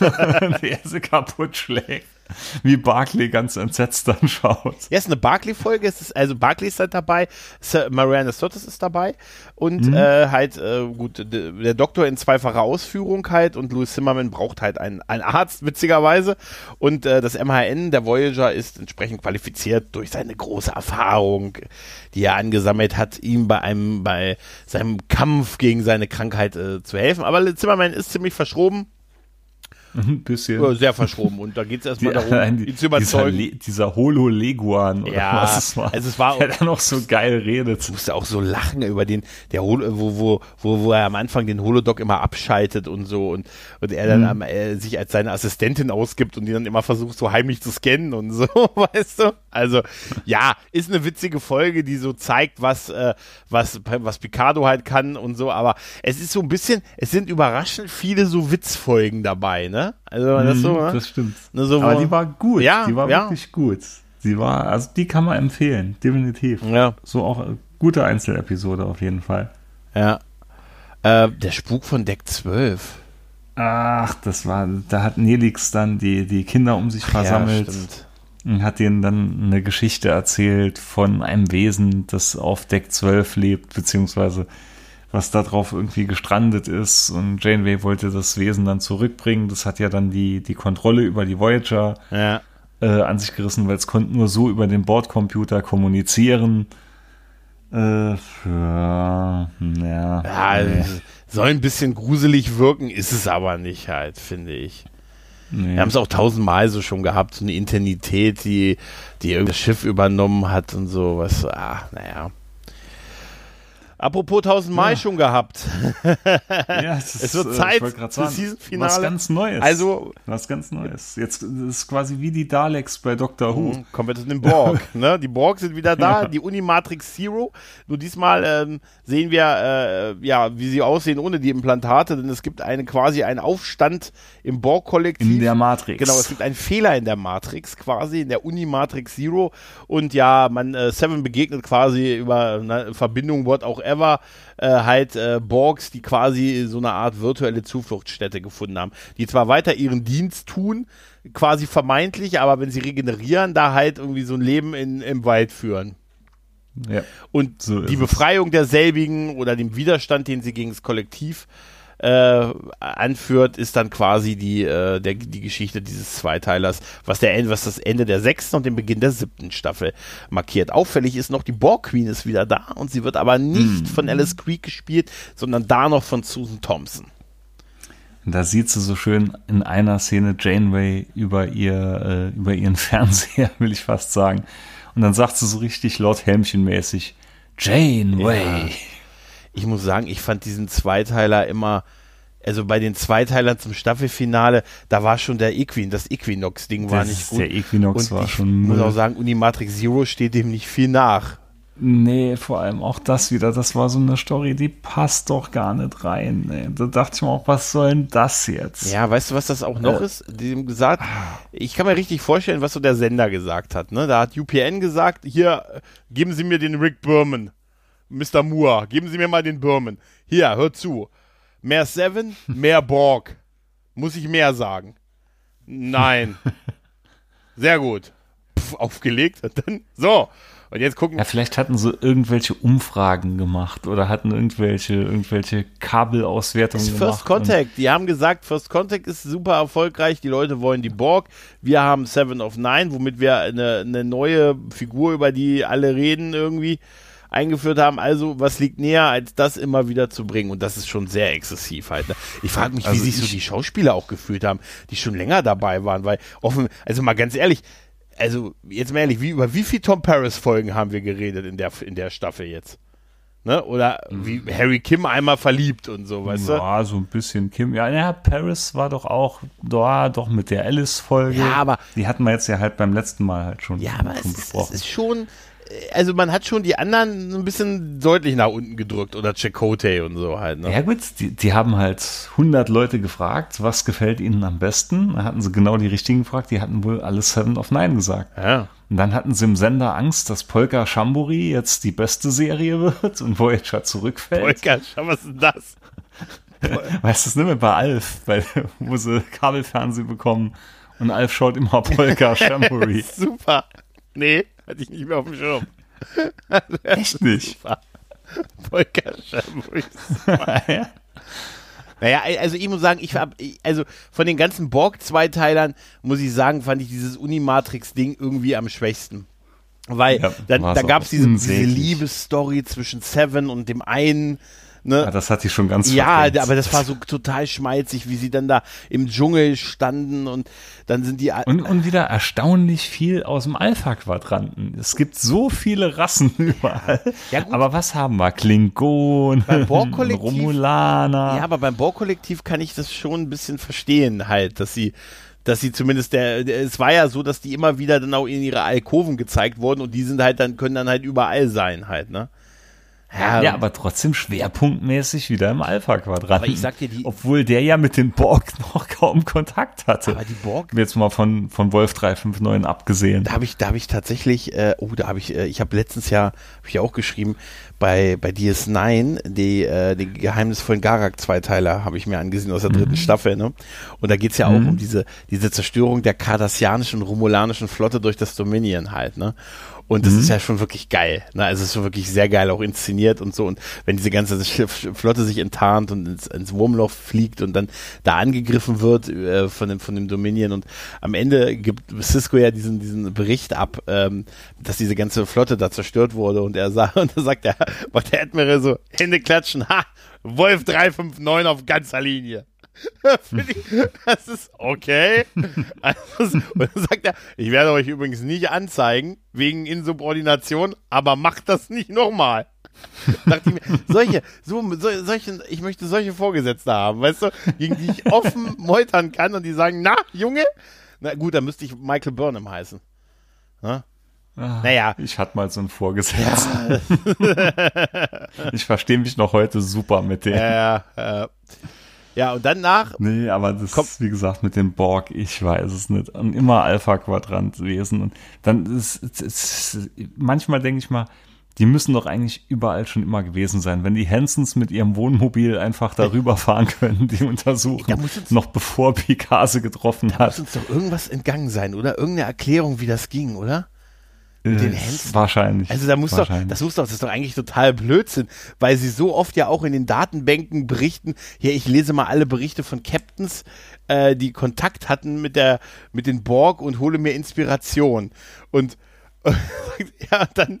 Speaker 3: und er sie kaputt schlägt. wie Barclay ganz entsetzt dann schaut.
Speaker 2: Ja, es ist eine Barclay-Folge. Es ist, also Barclay ist halt dabei, Sir Mariana Sotis ist dabei und
Speaker 3: Mhm.
Speaker 2: äh, halt, äh, gut, der Doktor in zweifacher Ausführung halt und Louis Zimmerman braucht halt einen, einen Arzt, witzigerweise. Und äh, das MHN, der Voyager, ist entsprechend qualifiziert durch seine große Erfahrung, die er angesammelt hat, ihm bei einem, bei seinem Kampf gegen seine Krankheit äh, zu helfen. Aber Zimmerman ist ziemlich verschroben,
Speaker 3: Ein bisschen.
Speaker 2: sehr verschroben. Und da geht es erstmal darum,
Speaker 3: die,
Speaker 2: ihn zu
Speaker 3: dieser,
Speaker 2: überzeugen.
Speaker 3: Le dieser Holo-Leguan oder
Speaker 2: Ja,
Speaker 3: was es war.
Speaker 2: also es war-
Speaker 3: der dann auch so geil redet.
Speaker 2: musste auch so lachen über den, der Holo, wo, wo, wo, wo er am Anfang den Holodoc immer abschaltet und so und, und er dann am, äh, sich als seine Assistentin ausgibt und die dann immer versucht, so heimlich zu scannen und so, weißt du? Also, ja, ist eine witzige Folge, die so zeigt, was, äh, was, was Picardo halt kann und so, aber es ist so ein bisschen, es sind überraschend viele so Witzfolgen dabei, ne? Also, das so,
Speaker 3: Mhm,
Speaker 2: ne?
Speaker 3: das stimmt.
Speaker 2: Ne, so,
Speaker 3: Aber die war gut.
Speaker 2: Ja,
Speaker 3: die war
Speaker 2: ja.
Speaker 3: wirklich gut. Sie war, also die kann man empfehlen, definitiv.
Speaker 2: Ja,
Speaker 3: So auch eine gute Einzelepisode auf jeden Fall.
Speaker 2: ja. Äh, der Spuk von Deck 12.
Speaker 3: Ach, das war, da hat Nelix dann die, die Kinder um sich versammelt
Speaker 2: Ja, stimmt.
Speaker 3: Hat denen dann eine Geschichte erzählt von einem Wesen, das auf Deck 12 lebt, beziehungsweise was da drauf irgendwie gestrandet ist. Und Janeway wollte das Wesen dann zurückbringen. Das hat ja dann die, die Kontrolle über die Voyager
Speaker 2: Ja.
Speaker 3: äh, an sich gerissen, weil es konnte nur so über den Bordcomputer kommunizieren. Äh, ja, ja,
Speaker 2: Ja,
Speaker 3: nee,
Speaker 2: soll ein bisschen gruselig wirken, ist es aber nicht halt, finde ich.
Speaker 3: Nee.
Speaker 2: Wir haben es auch tausendmal so schon gehabt, so eine Internität, die, die irgendein Schiff übernommen hat und so, was, ah, naja. Apropos tausendmal
Speaker 3: Ja.
Speaker 2: schon gehabt.
Speaker 3: Ja, es,
Speaker 2: Es wird
Speaker 3: äh,
Speaker 2: Zeit für Season-Finale.
Speaker 3: Was ganz Neues.
Speaker 2: Also,
Speaker 3: was ganz Neues. Jetzt ist quasi wie die Daleks bei Doctor Who.
Speaker 2: Mhm, Kommen wir zu den Borg. ne? Die Borg sind wieder da, die Unimatrix Zero. Nur diesmal ähm, sehen wir, äh, ja, wie sie aussehen ohne die Implantate, denn es gibt eine, quasi einen Aufstand im Borg-Kollektiv.
Speaker 3: In der Matrix.
Speaker 2: Genau, es gibt einen Fehler in der Matrix quasi, in der Unimatrix Zero. Und ja, man, äh, Seven begegnet quasi über eine Verbindung, what auch ever, äh, halt äh, Borgs, die quasi so eine Art virtuelle Zufluchtsstätte gefunden haben. Die zwar weiter ihren Dienst tun, quasi vermeintlich, aber wenn sie regenerieren, da halt irgendwie so ein Leben in, im Wald führen.
Speaker 3: Ja.
Speaker 2: Und
Speaker 3: So
Speaker 2: die. Befreiung derselbigen oder dem Widerstand, den sie gegen das Kollektiv äh, anführt, ist dann quasi die, äh, der, die Geschichte dieses Zweiteilers, was, der, was das Ende der sechsten und den Beginn der siebten Staffel markiert. Auffällig ist noch, die Borg Queen ist wieder da und sie wird aber nicht von Alice Creek gespielt, sondern da noch von Susan Thompson.
Speaker 3: Da sieht sie so schön in einer Szene Janeway über ihr, äh, über ihren Fernseher, will ich fast sagen. Und dann sagt sie so richtig Lord Helmchen-mäßig, Janeway.
Speaker 2: Ich muss sagen, ich fand diesen Zweiteiler immer, also bei den Zweiteilern zum Staffelfinale, da war schon der Equin, das Equinox-Ding war nicht gut.
Speaker 3: der Equinox
Speaker 2: Und
Speaker 3: war
Speaker 2: ich
Speaker 3: schon
Speaker 2: muss auch sagen, Unimatrix Zero steht dem nicht viel nach.
Speaker 3: Nee, vor allem auch das wieder. Das war so eine Story, die passt doch gar nicht rein. Nee. Da dachte ich mir auch, was soll denn das jetzt?
Speaker 2: Ja, weißt du, was das auch noch
Speaker 3: Äh.
Speaker 2: ist? Die haben gesagt, ich kann mir richtig vorstellen, was so der Sender gesagt hat. Ne? Da hat UPN gesagt, hier, geben Sie mir den Rick Berman, Mr. Moore, geben Sie mir mal den Berman. Hier, hör zu. Mehr Seven, mehr Borg. Muss ich mehr sagen? Nein. Sehr gut. Pff, aufgelegt dann, so. Und jetzt gucken
Speaker 3: Ja, vielleicht hatten sie irgendwelche Umfragen gemacht oder hatten irgendwelche, irgendwelche Kabelauswertungen gemacht.
Speaker 2: First Contact. Die haben gesagt, First Contact ist super erfolgreich. Die Leute wollen die Borg. Wir haben Seven of Nine, womit wir eine, eine neue Figur, über die alle reden, irgendwie eingeführt haben. Also, was liegt näher, als das immer wieder zu bringen? Und das ist schon sehr exzessiv halt. Ne? Ich frage mich, wie
Speaker 3: Also
Speaker 2: sich so die Schauspieler auch gefühlt haben, die schon länger dabei waren, weil offen, also mal ganz ehrlich, also jetzt mal ehrlich, wie, über wie viel Tom Paris Folgen haben wir geredet in der, in der Staffel jetzt? Ne? Oder wie Harry Kim einmal verliebt und so, weißt du?
Speaker 3: Ja, so ein bisschen Kim. Ja, ja, Paris war doch auch da, doch mit der Alice-Folge.
Speaker 2: Ja, aber-
Speaker 3: Die hatten wir jetzt ja halt beim letzten Mal halt schon,
Speaker 2: Ja, aber es es
Speaker 3: besprochen.
Speaker 2: ist schon, also man hat schon die anderen ein bisschen deutlich nach unten gedrückt oder Chakotay und so halt. Ne?
Speaker 3: Ja gut, die, die haben halt 100 Leute gefragt, was gefällt ihnen am besten. Da hatten sie genau die richtigen gefragt. Die hatten wohl alle Seven of Nine gesagt.
Speaker 2: Ja.
Speaker 3: Und dann hatten sie im Sender Angst, dass Polka Shamburi jetzt die beste Serie wird und Voyager zurückfällt.
Speaker 2: Polka, schau, was ist denn das?
Speaker 3: Weißt du, das nicht mehr bei Alf, weil, wo sie Kabelfernsehen bekommen Und Alf schaut immer Polka Shampoo.
Speaker 2: Super. Nee, hatte ich nicht mehr auf dem Schirm.
Speaker 3: Echt nicht?
Speaker 2: Shampoo.
Speaker 3: ja.
Speaker 2: Naja, also ich muss sagen, ich hab, also von den ganzen Borg-Zweiteilern muss ich sagen, fand ich dieses Unimatrix-Ding irgendwie am schwächsten. Weil
Speaker 3: Ja, war's
Speaker 2: da gab es diese, diese. Liebesstory zwischen Seven und dem einen. Ne?
Speaker 3: Ja, das hat die schon ganz
Speaker 2: Ja,
Speaker 3: verdrängt.
Speaker 2: aber das war so total schmalzig, wie sie dann da im Dschungel standen und dann sind die.
Speaker 3: Und, und wieder erstaunlich viel aus dem Alpha-Quadranten. Es gibt so viele Rassen überall.
Speaker 2: Ja,
Speaker 3: aber was haben wir?
Speaker 2: Borg-Kollektiv-
Speaker 3: Romulaner.
Speaker 2: Ja, aber beim Borg-Kollektiv kann ich das schon ein bisschen verstehen, halt, dass sie, dass sie zumindest der, der, es war ja so, dass die immer wieder dann auch in ihre Alkoven gezeigt wurden und die sind halt dann, können dann halt überall sein, halt, ne?
Speaker 3: Ja, aber trotzdem schwerpunktmäßig wieder im Alpha-Quadranten.
Speaker 2: Aber ich sag dir, die-
Speaker 3: Obwohl der ja mit den Borg noch kaum Kontakt hatte.
Speaker 2: Aber die Borg-
Speaker 3: Jetzt mal von, von Wolf 359 abgesehen.
Speaker 2: Da habe ich, da habe ich tatsächlich, äh, oh, da habe ich, äh, ich habe letztens ja, habe ich ja auch geschrieben, bei, bei DS9, die, äh, die geheimnisvollen Garak-Zweiteiler habe ich mir angesehen aus der dritten Staffel, ne? Und da geht's ja auch um diese, diese Zerstörung der kardassianischen, romulanischen Flotte durch das Dominion halt, ne? Und das ist ja schon wirklich geil. Ne? Also es ist schon wirklich sehr geil auch inszeniert und so. Und wenn diese ganze Flotte sich enttarnt und ins, ins Wurmloch fliegt und dann da angegriffen wird äh, von, dem, von dem Dominion. Und am Ende gibt Cisco ja diesen, diesen Bericht ab, ähm, dass diese ganze Flotte da zerstört wurde. Und er sagt, und da sagt er, macht der Admiral so, Hände klatschen, ha, Wolf 359 auf ganzer Linie. Das ist okay. Also, und dann sagt er, ich werde euch übrigens nicht anzeigen, wegen Insubordination, aber macht das nicht nochmal. Dachte ich mir, solche, so, so, solche, ich möchte solche Vorgesetzte haben, weißt du, gegen die ich offen meutern kann und die sagen, na, Junge? Na gut, dann müsste ich Michael Burnham heißen. Na? Naja,
Speaker 3: Ich hatte mal so einen Vorgesetzten. ich verstehe mich noch heute super mit dem.
Speaker 2: äh, äh, ja, und dann nach,
Speaker 3: Nee, aber das
Speaker 2: Komm.
Speaker 3: ist, wie gesagt, mit dem Borg, ich weiß es nicht. Und immer Alpha-Quadrant-Wesen. Und dann ist, ist, ist manchmal denke ich mal, die müssen doch eigentlich überall schon immer gewesen sein. Wenn die Hansons mit ihrem Wohnmobil einfach darüber fahren können, die
Speaker 2: Da
Speaker 3: untersuchen,
Speaker 2: muss uns-
Speaker 3: noch bevor Picase getroffen
Speaker 2: muss
Speaker 3: hat.
Speaker 2: uns doch irgendwas entgangen sein, oder? Irgendeine Erklärung, wie das ging, oder?
Speaker 3: Äh,
Speaker 2: den Hansons?
Speaker 3: Wahrscheinlich.
Speaker 2: Also da muss doch, das muss doch, das ist doch eigentlich total Blödsinn, weil sie so oft ja auch in den Datenbänken berichten, hier, ich lese mal alle Berichte von Captains, äh, die Kontakt hatten mit der, mit den Borg und hole mir Inspiration. Und, ja, dann,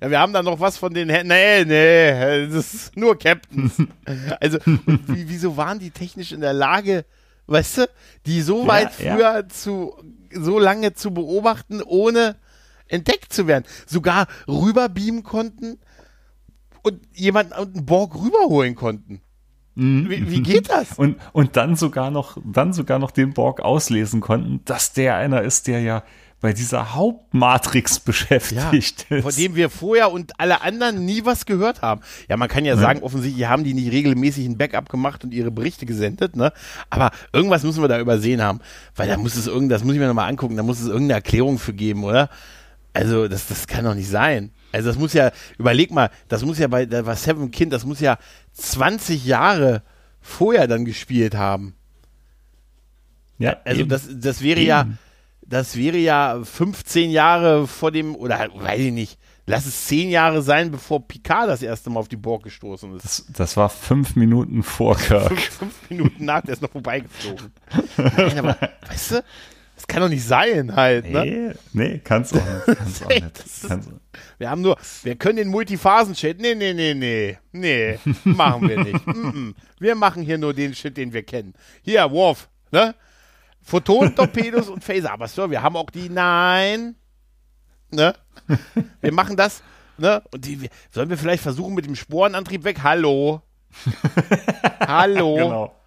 Speaker 2: ja, wir haben da noch was von den, Hä- nee, nee, das ist nur Captains. also, und wie, wieso waren die technisch in der Lage, weißt du, die so
Speaker 3: Ja,
Speaker 2: weit
Speaker 3: ja.
Speaker 2: früher zu, so lange zu beobachten, ohne entdeckt zu werden. Sogar rüberbeamen konnten und jemanden und einen Borg rüberholen konnten. Wie, wie geht das?
Speaker 3: Und, und dann sogar noch, dann sogar noch den Borg auslesen konnten, dass der einer ist, der ja bei dieser Hauptmatrix beschäftigt ist.
Speaker 2: von dem wir vorher und alle anderen nie was gehört haben. Ja, man kann ja sagen, offensichtlich haben die nicht regelmäßig ein Backup gemacht und ihre Berichte gesendet, ne? Aber irgendwas müssen wir da übersehen haben, weil da muss es irgend, das muss ich mir nochmal angucken, da muss es irgendeine Erklärung für geben, oder? Also, das, das kann doch nicht sein. Also, das muss ja, überleg mal, das muss ja bei, da war Seven Kind, das muss ja 20 Jahre vorher dann gespielt haben.
Speaker 3: ja,
Speaker 2: Also
Speaker 3: eben.
Speaker 2: das, das wäre ja,
Speaker 3: Eben.
Speaker 2: das wäre ja 15 Jahre vor dem, oder weiß ich nicht, lass es 10 Jahre sein, bevor Picard das erste Mal auf die Borg gestoßen ist.
Speaker 3: das, das war fünf Minuten vor Kirk.
Speaker 2: Fünf, fünf Minuten nach, der ist noch vorbeigeflogen. Nein, aber, weißt du, das kann doch nicht sein halt, ne?
Speaker 3: Nee, nee, kannst auch nicht. Kannst auch nicht.
Speaker 2: ist-
Speaker 3: Kannst,
Speaker 2: Wir haben nur, wir können den Multiphasen-Chat, nee, nee, nee, nee, nee, machen wir nicht. Mm -mm. Wir machen hier nur den Shit, den wir kennen. Hier, Worf, ne? Photon-Torpedos und Phaser. Aber so, wir haben auch die, nein, ne? Wir machen das, ne? Und die, sollen wir vielleicht versuchen mit dem Sporenantrieb weg? Hallo? Hallo?
Speaker 3: genau.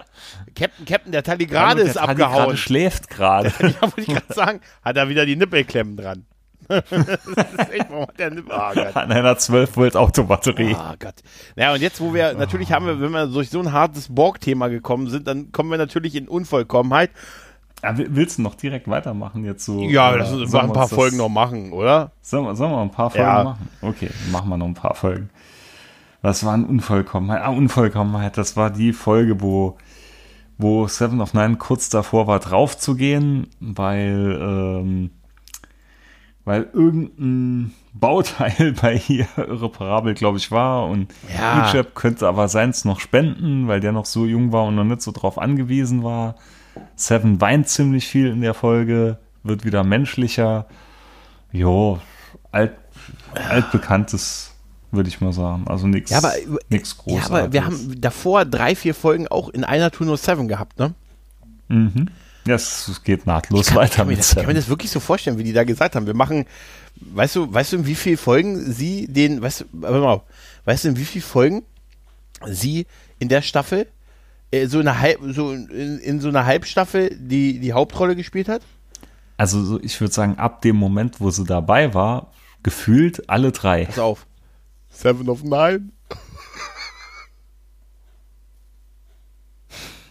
Speaker 2: Captain, Captain, der Talligrade
Speaker 3: Hallo,
Speaker 2: ist
Speaker 3: der gerade
Speaker 2: abgehauen.
Speaker 3: schläft gerade.
Speaker 2: Ja, wollte ich gerade sagen, hat er wieder die Nippelklemmen dran. das ist echt, warum hat der Nippel? Oh Gott.
Speaker 3: An einer 12 Volt Autobatterie.
Speaker 2: Oh Gott. Naja, und jetzt, wo wir, natürlich haben wir, wenn wir durch so ein hartes Borg-Thema gekommen sind, dann kommen wir natürlich in Unvollkommenheit.
Speaker 3: Ja, will- willst du noch direkt weitermachen jetzt so?
Speaker 2: Ja,
Speaker 3: äh,
Speaker 2: lass uns mal ein
Speaker 3: wir
Speaker 2: paar
Speaker 3: das-
Speaker 2: Folgen noch machen, oder?
Speaker 3: Sollen wir, sollen wir ein paar Folgen
Speaker 2: Ja.
Speaker 3: machen? Okay, machen wir noch ein paar Folgen. Was war ein Unvollkommenheit? Ah, Unvollkommenheit, das war die Folge, wo, wo Seven of Nine kurz davor war, draufzugehen, weil, ähm, weil irgendein Bauteil bei ihr irreparabel, glaube ich, war und
Speaker 2: Ja.
Speaker 3: Echep könnte aber seins noch spenden, weil der noch so jung war und noch nicht so drauf angewiesen war. Seven weint ziemlich viel in der Folge, wird wieder menschlicher. Jo, alt, altbekanntes, würde ich mal sagen. Also nichts
Speaker 2: Ja, aber, ja, aber wir haben davor drei, vier Folgen auch in einer Tour nur Seven gehabt, ne?
Speaker 3: Mhm. Ja, es, geht nahtlos
Speaker 2: kann,
Speaker 3: weiter
Speaker 2: kann,
Speaker 3: mit
Speaker 2: das, kann mir
Speaker 3: Seven.
Speaker 2: das wirklich so vorstellen, wie die da gesagt haben. Wir machen, weißt du, weißt du, in wie vielen Folgen sie den, weißt du, warte mal, weißt du, in wie vielen Folgen sie in der Staffel, äh, so, eine Halb, so in, in so einer Halbstaffel die, die Hauptrolle gespielt hat?
Speaker 3: Also so, ich würde sagen, ab dem Moment, wo sie dabei war, gefühlt alle drei.
Speaker 2: Pass auf. Seven of Nine.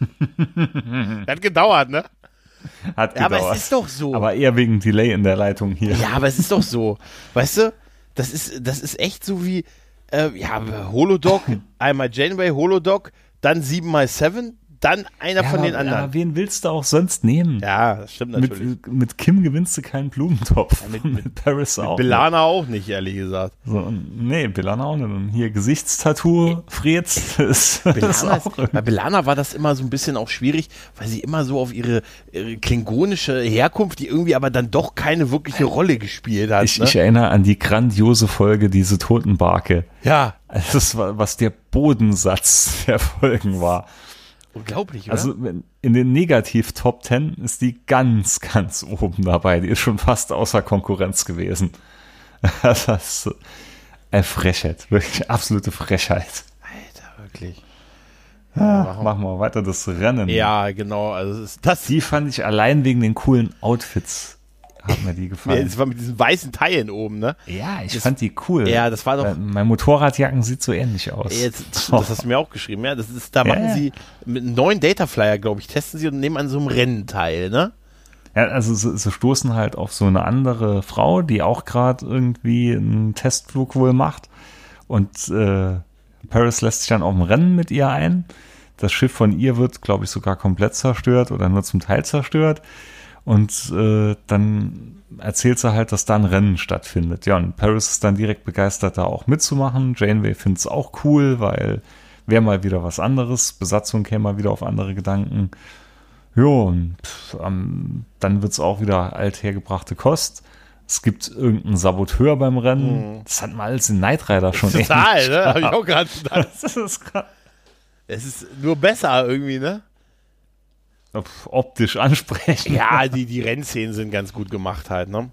Speaker 2: Hat gedauert, ne?
Speaker 3: Hat gedauert.
Speaker 2: aber es ist doch so.
Speaker 3: Aber eher wegen Delay in der Leitung hier.
Speaker 2: Ja, aber es ist doch so. Weißt du, das ist, das ist echt so wie, äh, ja, Holodoc, einmal Janeway, Holodoc, dann 7x7, dann einer
Speaker 3: Ja,
Speaker 2: von den anderen.
Speaker 3: Ja, wen willst du auch sonst nehmen?
Speaker 2: Ja, das stimmt natürlich.
Speaker 3: mit, mit Kim gewinnst du keinen Blumentopf.
Speaker 2: mit-
Speaker 3: mit, Paris auch.
Speaker 2: Belana auch nicht, ehrlich gesagt.
Speaker 3: nicht. So, nee, Belana auch nicht. Und hier Gesichtstattoo, Freds, ist, ist
Speaker 2: Belana
Speaker 3: auch
Speaker 2: ist, bei Belana war das immer so ein bisschen auch schwierig, weil sie immer so auf ihre, ihre klingonische Herkunft, die irgendwie aber dann doch keine wirkliche Rolle gespielt hat.
Speaker 3: ich,
Speaker 2: ne?
Speaker 3: ich erinnere an die grandiose Folge, diese Totenbarke.
Speaker 2: ja,
Speaker 3: Das war, was der Bodensatz der Folgen war.
Speaker 2: Unglaublich, oder?
Speaker 3: Also in den Negativ-Top 10 ist die ganz, ganz oben dabei. Die ist schon fast außer Konkurrenz gewesen. Das ist eine Frechheit, wirklich absolute Frechheit.
Speaker 2: Alter, wirklich.
Speaker 3: Ja, machen wir weiter das Rennen.
Speaker 2: Ja, genau, also ist das
Speaker 3: Die fand ich allein wegen den coolen Outfits, hat mir die
Speaker 2: Ja,
Speaker 3: gefallen.
Speaker 2: das war mit diesen weißen Teilen oben, ne?
Speaker 3: Ja, ich
Speaker 2: Das-
Speaker 3: fand die cool.
Speaker 2: Ja, das war doch-
Speaker 3: Mein Motorradjacken sieht so ähnlich aus.
Speaker 2: Jetzt, das hast du mir auch geschrieben, ja. Das ist, da
Speaker 3: Ja,
Speaker 2: machen
Speaker 3: ja.
Speaker 2: sie mit einem neuen Dataflyer, glaube ich, testen sie und nehmen an so einem Rennen teil, ne?
Speaker 3: Ja, also sie, sie stoßen halt auf so eine andere Frau, die auch gerade irgendwie einen Testflug wohl macht. Und äh, Paris lässt sich dann auf ein Rennen mit ihr ein. Das Schiff von ihr wird, glaube ich, sogar komplett zerstört oder nur zum Teil zerstört. Und äh, dann erzählt sie halt, dass da ein Rennen stattfindet. Ja, und Paris ist dann direkt begeistert, da auch mitzumachen. Janeway findet es auch cool, weil wäre mal wieder was anderes. Besatzung käme mal wieder auf andere Gedanken. Ja, und ähm, dann wird's auch wieder althergebrachte Kost. Es gibt irgendeinen Saboteur beim Rennen. Das hatten wir alles in Knight Rider schon.
Speaker 2: Total, ne? Hab ich auch gerade gedacht.
Speaker 3: Das ist grad-
Speaker 2: Es ist nur besser irgendwie, ne?
Speaker 3: Optisch ansprechend.
Speaker 2: Ja, die, die Rennszenen sind ganz gut gemacht halt, ne?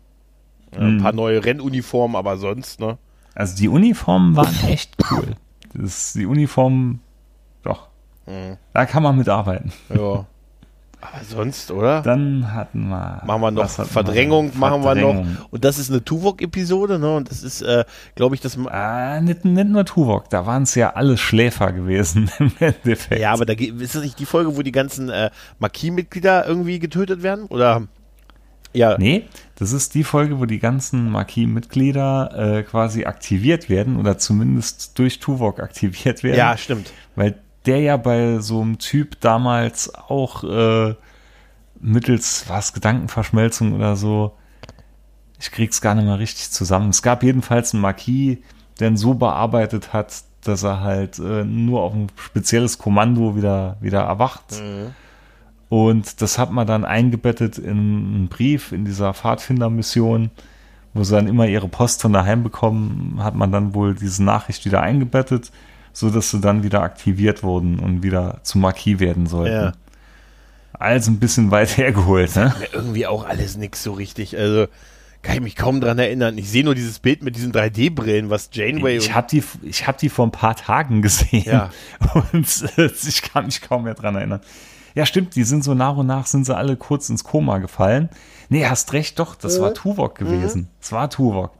Speaker 2: Ein
Speaker 3: Mhm.
Speaker 2: paar neue Rennuniformen, aber sonst, ne?
Speaker 3: Also die Uniformen waren echt cool. Das, die Uniformen, doch.
Speaker 2: Mhm.
Speaker 3: Da kann man mitarbeiten.
Speaker 2: Ja. Aber sonst, oder?
Speaker 3: Dann hatten wir.
Speaker 2: machen wir noch Verdrängung, machen wir noch. Und das ist eine Tuvok-Episode, ne? Und das ist, äh, glaube ich, das.
Speaker 3: Ah, nicht, nicht nur Tuvok, da waren es ja alles Schläfer gewesen im Endeffekt.
Speaker 2: Ja, aber da ist das nicht die Folge, wo die ganzen äh, Marquis-Mitglieder irgendwie getötet werden? Oder? Ja.
Speaker 3: Nee, das ist die Folge, wo die ganzen Marquis-Mitglieder äh, quasi aktiviert werden oder zumindest durch Tuvok aktiviert werden.
Speaker 2: Ja, stimmt.
Speaker 3: Weil der ja bei so einem Typ damals auch äh, mittels, was, Gedankenverschmelzung oder so, ich krieg's gar nicht mehr richtig zusammen. Es gab jedenfalls einen Marquis, der ihn so bearbeitet hat, dass er halt äh, nur auf ein spezielles Kommando wieder, wieder erwacht. Und das hat man dann eingebettet in einen Brief in dieser Pfadfindermission, wo sie dann immer ihre Post von daheim bekommen, hat man dann wohl diese Nachricht wieder eingebettet, so dass sie dann wieder aktiviert wurden und wieder zu Marquis werden sollten.
Speaker 2: Ja.
Speaker 3: Also ein bisschen weit hergeholt, ne?
Speaker 2: Irgendwie auch alles nix so richtig. Also kann ich mich kaum dran erinnern. Ich sehe nur dieses Bild mit diesen 3D-Brillen, was Janeway
Speaker 3: Ich habe die, ich hab die vor ein paar Tagen gesehen
Speaker 2: Ja.
Speaker 3: und äh, ich kann mich kaum mehr dran erinnern. Ja, stimmt, die sind so nach und nach sind sie alle kurz ins Koma gefallen. Nee, hast recht, doch, das
Speaker 2: Mhm.
Speaker 3: war Tuvok gewesen. Es war Tuvok.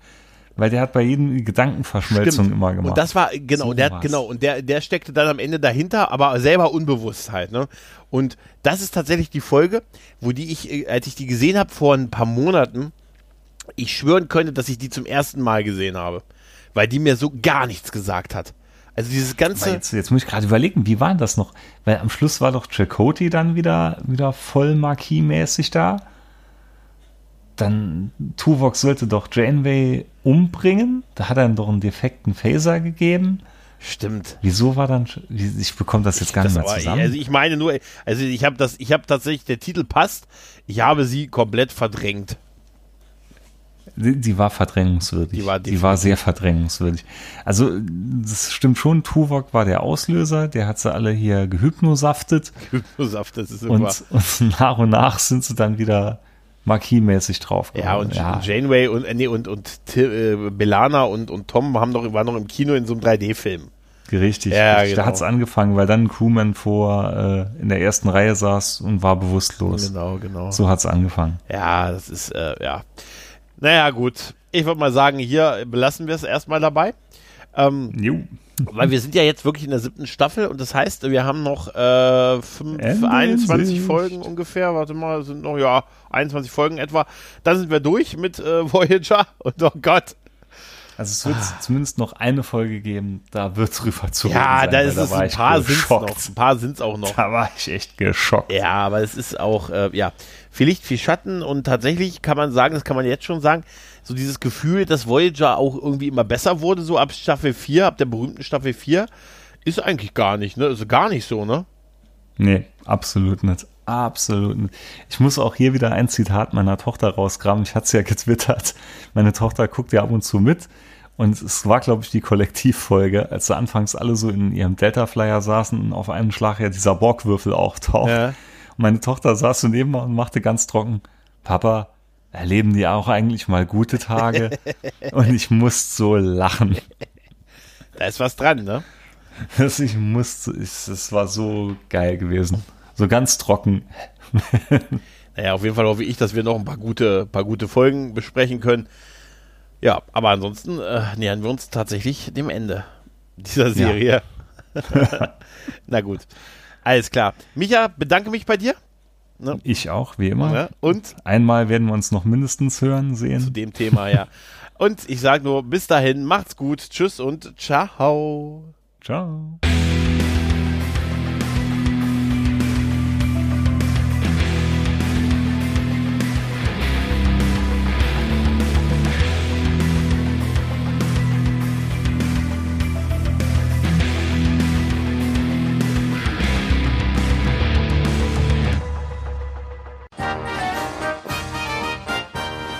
Speaker 3: Weil der hat bei jedem Gedankenverschmelzung
Speaker 2: Stimmt.
Speaker 3: immer gemacht.
Speaker 2: Und das war, genau,
Speaker 3: So
Speaker 2: der
Speaker 3: war's.
Speaker 2: genau, und der, der steckte dann am Ende dahinter, aber selber unbewusst halt, ne? Und das ist tatsächlich die Folge, wo die ich, äh, als ich die gesehen habe vor ein paar Monaten, ich schwören könnte, dass ich die zum ersten Mal gesehen habe. Weil die mir so gar nichts gesagt hat. Also dieses ganze.
Speaker 3: Jetzt, jetzt, muss ich gerade überlegen, wie war das noch? Weil am Schluss war doch Chakoti dann wieder, wieder voll Marquis-mäßig da. Dann Tuvok sollte doch Janeway umbringen. Da hat er ihm doch einen defekten Phaser gegeben.
Speaker 2: Stimmt.
Speaker 3: Wieso war dann, ich bekomme das jetzt gar nicht mehr zusammen.
Speaker 2: Also ich meine nur, also ich habe das, ich habe tatsächlich, der Titel passt, ich habe sie komplett verdrängt.
Speaker 3: Die, die war verdrängungswürdig. Die war, die war sehr verdrängungswürdig. Also, das stimmt schon, Tuvok war der Auslöser, der hat sie alle hier gehypnosaftet.
Speaker 2: Gehypnosaftet, ist
Speaker 3: super. Und, und nach und nach sind sie dann wieder Marquis-mäßig drauf.
Speaker 2: Ja, und ja. Janeway und, äh, nee, und, und äh, Belana und, und Tom haben noch, waren noch im Kino in so einem 3D-Film.
Speaker 3: Richtig, ja, richtig. Genau. da hat es angefangen, weil dann ein Crewman vor äh, in der ersten Reihe saß und war bewusstlos.
Speaker 2: Genau, genau.
Speaker 3: So hat es angefangen.
Speaker 2: Ja, das ist, äh, ja. Naja, gut. Ich würde mal sagen, hier belassen wir es erstmal dabei. Ähm, jo. Weil wir sind ja jetzt wirklich in der siebten Staffel und das heißt, wir haben noch äh, fünf, 21 Folgen ungefähr. Warte mal, sind noch, ja, 21 Folgen etwa. Dann sind wir durch mit äh, Voyager und oh Gott.
Speaker 3: Also es wird ah. zumindest noch eine Folge geben, da wird es rüber zu
Speaker 2: Ja, sein, da ist es ein paar sind es noch. Ein paar sind es auch noch.
Speaker 3: Da war ich echt geschockt.
Speaker 2: Ja, aber es ist auch, äh, ja, viel Licht, viel Schatten und tatsächlich kann man sagen, das kann man jetzt schon sagen, so dieses Gefühl, dass Voyager auch irgendwie immer besser wurde, so ab Staffel 4, ab der berühmten Staffel 4, ist eigentlich gar nicht, ne? Ist gar nicht so, ne?
Speaker 3: Nee, absolut nicht. Absolut nicht. Ich muss auch hier wieder ein Zitat meiner Tochter rausgraben. Ich hatte es ja getwittert. Meine Tochter guckt ja ab und zu mit. Und es war, glaube ich, die Kollektivfolge, als sie anfangs alle so in ihrem Delta-Flyer saßen und auf einen Schlag ja dieser Borgwürfel auftaucht. Ja. Und meine Tochter saß so neben und machte ganz trocken, Papa, erleben die auch eigentlich mal gute Tage? und ich musste so lachen.
Speaker 2: Da ist was dran, ne?
Speaker 3: ich musste, es war so geil gewesen. So ganz trocken.
Speaker 2: naja, auf jeden Fall hoffe ich, dass wir noch ein paar gute, paar gute Folgen besprechen können. Ja, aber ansonsten äh, nähern wir uns tatsächlich dem Ende dieser Serie. Ja. Na gut. Alles klar. Micha, bedanke mich bei dir.
Speaker 3: Ne? Ich auch, wie immer. Ja,
Speaker 2: und
Speaker 3: einmal werden wir uns noch mindestens hören sehen.
Speaker 2: Zu dem Thema, ja. und ich sage nur, bis dahin, macht's gut, tschüss und ciao.
Speaker 3: Ciao.